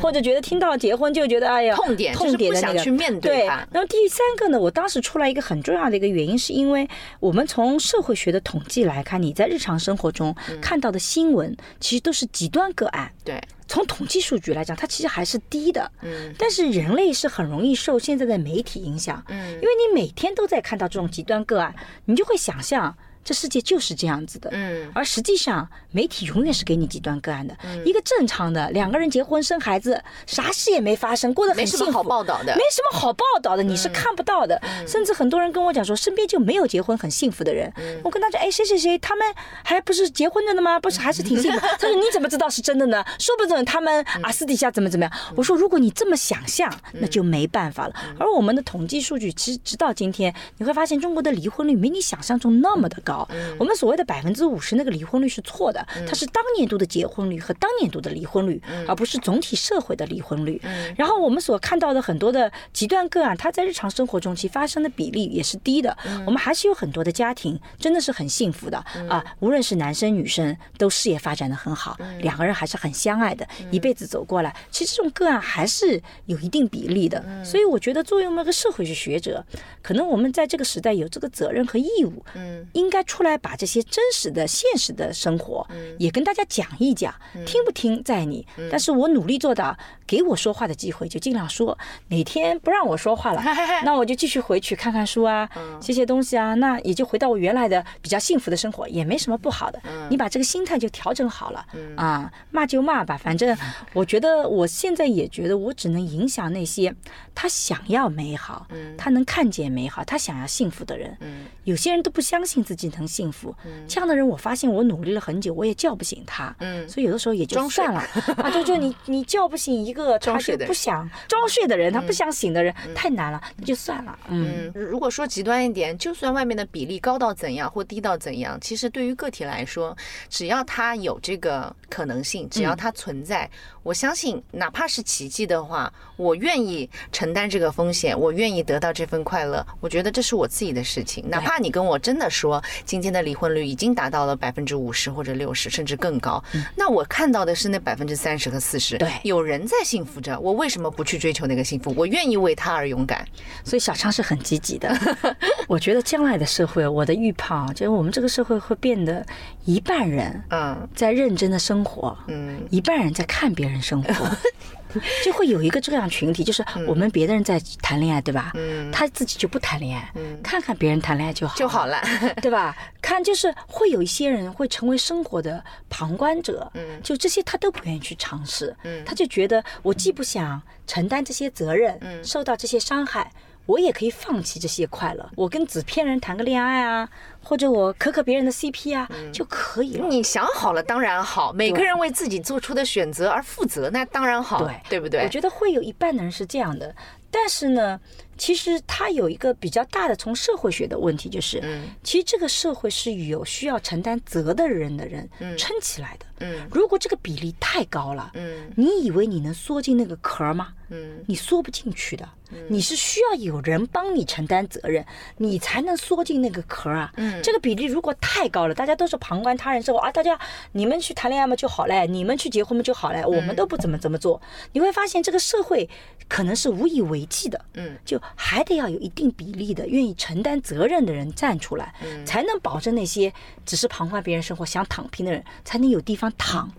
或者觉得听到结婚就觉得哎呀痛点痛点的那个。对，然后第三个呢，我当时出来一个很重要的一个原因，是因为我们从社会学的统计来看，你在日常生活中看到的新闻，其实都是极端个案。对，从统计数据来讲，它其实还是低的。嗯，但是人类是很容易受现在的媒体影响。嗯，因为你每天都在看到这种极端个案，你就会想象。这世界就是这样子的，嗯，而实际上媒体永远是给你极端个案的。一个正常的两个人结婚生孩子，啥事也没发生，过得很幸福，没什么好报道的，没什么好报道的，你是看不到的。甚至很多人跟我讲说，身边就没有结婚很幸福的人。我跟他讲，哎，谁谁谁，他们还不是结婚了的吗？不是还是挺幸福？(laughs) 他说你怎么知道是真的呢？说不准他们啊私底下怎么怎么样。我说如果你这么想象，那就没办法了。而我们的统计数据，其实直到今天，你会发现中国的离婚率没你想象中那么的高。我们所谓的百分之五十那个离婚率是错的，它是当年度的结婚率和当年度的离婚率，而不是总体社会的离婚率。然后我们所看到的很多的极端个案，它在日常生活中其发生的比例也是低的。我们还是有很多的家庭真的是很幸福的啊，无论是男生女生都事业发展的很好，两个人还是很相爱的，一辈子走过来。其实这种个案还是有一定比例的。所以我觉得作为那个社会学学者，可能我们在这个时代有这个责任和义务，嗯，应该出来。把这些真实的、现实的生活，也跟大家讲一讲，听不听在你。但是我努力做到，给我说话的机会就尽量说。哪天不让我说话了，(laughs) 那我就继续回去看看书啊，写写东西啊，那也就回到我原来的比较幸福的生活，也没什么不好的。你把这个心态就调整好了啊，骂就骂吧，反正我觉得我现在也觉得我只能影响那些他想要美好，他能看见美好，他想要幸福的人。有些人都不相信自己能幸。福，这样的人，我发现我努力了很久，我也叫不醒他。嗯，所以有的时候也就算了。啊，就就你你叫不醒一个他就不想装睡的人，他不想醒的人太难了，那就算了。嗯，如果说极端一点，就算外面的比例高到怎样或低到怎样，其实对于个体来说，只要他有这个可能性，只要他存在，我相信哪怕是奇迹的话，我愿意承担这个风险，我愿意得到这份快乐。我觉得这是我自己的事情，哪怕你跟我真的说今天的。离婚率已经达到了百分之五十或者六十，甚至更高。那我看到的是那百分之三十和四十。对，有人在幸福着，我为什么不去追求那个幸福？我愿意为他而勇敢。所以小昌是很积极的。(laughs) 我觉得将来的社会，我的预判就是我们这个社会会变得一半人嗯在认真的生活，嗯，一半人在看别人生活。(laughs) (laughs) 就会有一个这样群体，就是我们别的人在谈恋爱，对吧？嗯，他自己就不谈恋爱，嗯，看看别人谈恋爱就好。就好了，(laughs) 对吧？看就是会有一些人会成为生活的旁观者，嗯，就这些他都不愿意去尝试，嗯，他就觉得我既不想承担这些责任，嗯，受到这些伤害。我也可以放弃这些快乐，我跟纸片人谈个恋爱啊，或者我磕磕别人的 CP 啊，就可以了。你想好了，当然好。每个人为自己做出的选择而负责，那当然好，对对不对？我觉得会有一半的人是这样的。但是呢，其实它有一个比较大的从社会学的问题，就是，嗯其实这个社会是有需要承担责的人的人撑起来的。嗯如果这个比例太高了，嗯你以为你能缩进那个壳儿吗？嗯。你缩不进去的，你是需要有人帮你承担责任，你才能缩进那个壳啊。嗯。这个比例如果太高了，大家都是旁观他人生活啊，大家你们去谈恋爱嘛就好嘞，你们去结婚嘛就好嘞，我们都不怎么怎么做，你会发现这个社会可能是无以为继的。嗯。就还得要有一定比例的愿意承担责任的人站出来，嗯。才能保证那些只是旁观别人生活想躺平的人才能有地方躺，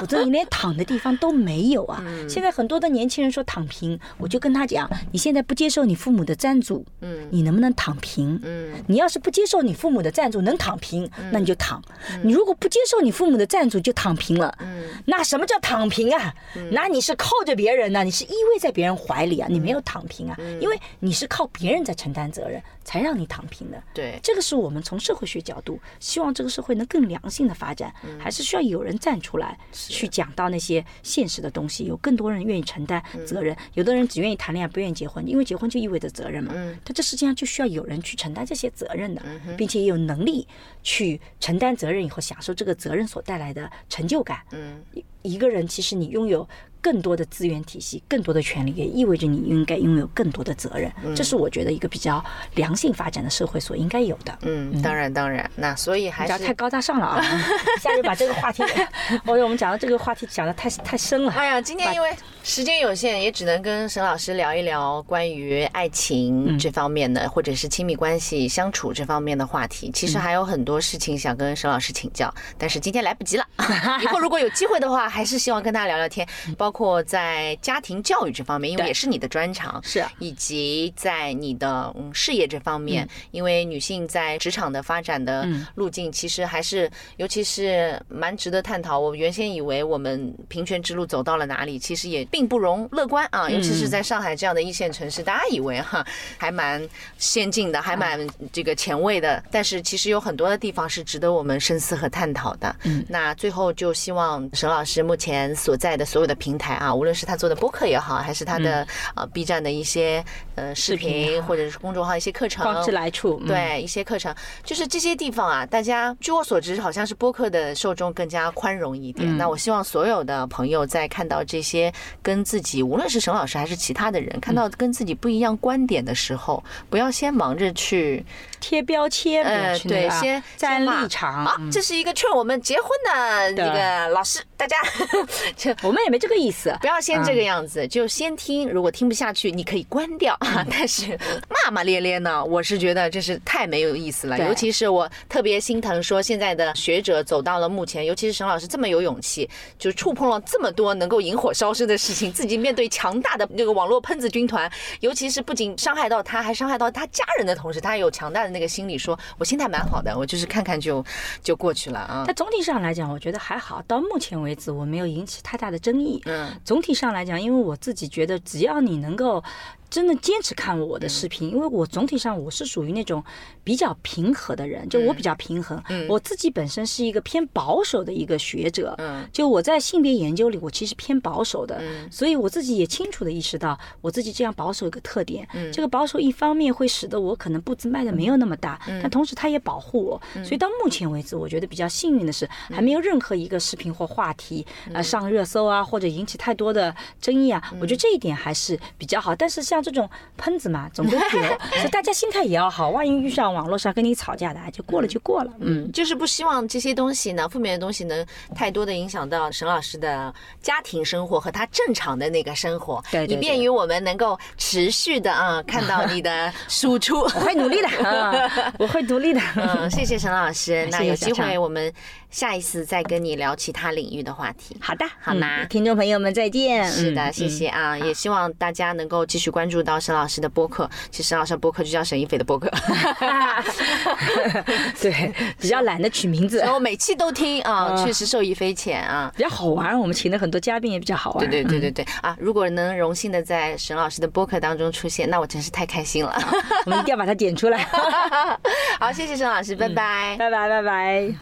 否则你连躺的地方都没有啊。(laughs) 嗯。现在很多的年轻人说躺平，我就跟他讲，你现在不接受你父母的赞助，嗯。你能不能躺平？嗯。你要是不接受你父母的赞助能躺平，那你就躺；你如果不接受你父母的赞助就躺平了，嗯。那什么叫躺平啊？那你是靠着别人呢、你是依偎在别人怀里啊，你没有躺平啊，因为你是靠别人在承担责任，才让你躺平的。对，这个是我们从社会学角度，希望这个社会能更良性的发展，还是需要有人站出来去讲到那些现实的东西，有更多人愿意承担责任。有的人只愿意谈恋爱，不愿意结婚，因为结婚就意味着责任嘛。他这世界上就需要有人去承担这些责任的，并且也有能力去承担责任以后，享受这个责任所带来的成就感。嗯一一个人其实你拥有更多的资源体系、更多的权利，也意味着你应该拥有更多的责任。这是我觉得一个比较良性发展的社会所应该有的。嗯，当然当然，那所以还是太高大上了啊！(laughs) 一下就把这个话题，我我们讲到这个话题讲的太太深了。哎呀，今天因为时间有限，也只能跟沈老师聊一聊关于爱情这方面的，或者是亲密关系相处这方面的话题。其实还有很多事情想跟沈老师请教，但是今天来不及了。(laughs) 以后如果有机会的话，还是希望跟大家聊聊天，包括在家庭教育这方面，因为也是你的专长。是啊以及在你的嗯事业这方面，因为女性在职场的发展的路径，其实还是尤其是蛮值得探讨。我原先以为我们平权之路走到了哪里，其实也并不容乐观啊，尤其是在上海这样的一线城市，大家以为哈还蛮先进的，还蛮这个前卫的，但是其实有很多的地方是值得我们深思和探讨的。嗯那最后就希望沈老师目前所在的所有的平台啊，无论是他做的播客也好，还是他的呃 B 站的一些呃视视频或者是公众号一些课程，光之来处，嗯，对一些课程，就是这些地方啊，大家据我所知，好像是播客的受众更加宽容一点。那我希望所有的朋友在看到这些跟自己，无论是沈老师还是其他的人，看到跟自己不一样观点的时候，不要先忙着去贴标签，呃，去那个啊对先站立场啊，嗯这是一一个劝我们结婚的这个老师，大家 (laughs) 就我们也没这个意思。不要先这个样子，就先听。如果听不下去，你可以关掉。(laughs) 但是骂骂咧咧呢，我是觉得这是太没有意思了。尤其是我特别心疼，说现在的学者走到了目前，尤其是沈老师这么有勇气，就触碰了这么多能够引火烧身的事情，自己面对强大的这个网络喷子军团，尤其是不仅伤害到他，还伤害到他家人的同时，他有强大的那个心理，说我心态蛮好的，我就是看看就就过去了啊。但总体上来讲，我觉得还好。到目前为止，我没有引起太大的争议。嗯总体上来讲，因为我自己觉得，只要你能够真的坚持看我的视频，因为我总体上我是属于那种比较平和的人，就我比较平衡。我自己本身是一个偏保守的一个学者，嗯就我在性别研究里，我其实偏保守的，所以我自己也清楚的意识到，我自己这样保守一个特点。这个保守一方面会使得我可能步子迈的没有那么大，但同时它也保护我。所以到目前为止，我觉得比较幸运的是，还没有任何一个视频或话题呃上热搜啊，或者引起太多的争议啊。我觉得这一点还是比较好。但是像这种喷子嘛，总归会有，(laughs) 所以大家心态也要好。万一遇上网络上跟你吵架的，哎就过了就过了。嗯，就是不希望这些东西呢，负面的东西能太多的影响到沈老师的家庭生活和他正常的那个生活，对对以便于我们能够持续的啊看到你的输出。(laughs) 我会努力的，啊我会努力的。嗯，谢谢沈老师。(laughs) 那有机会我们下一次再跟你聊其他领域的话题。好的，好吗嗯听众朋友们再见。是的，嗯谢谢啊，也希望大家能够继续关注到沈老师的播客。其实沈老师的播客就叫沈一菲的播客，(laughs) 对，比较懒得取名字然，后每期都听啊，嗯确实受益匪浅啊。比较好玩。我们请了很多嘉宾，也比较好玩。对对对对对啊！如果能荣幸的在沈老师的播客当中出现，那我真是太开心了。我们一定要把它点出来。(laughs) 好，谢谢沈老师，拜拜。拜拜拜拜。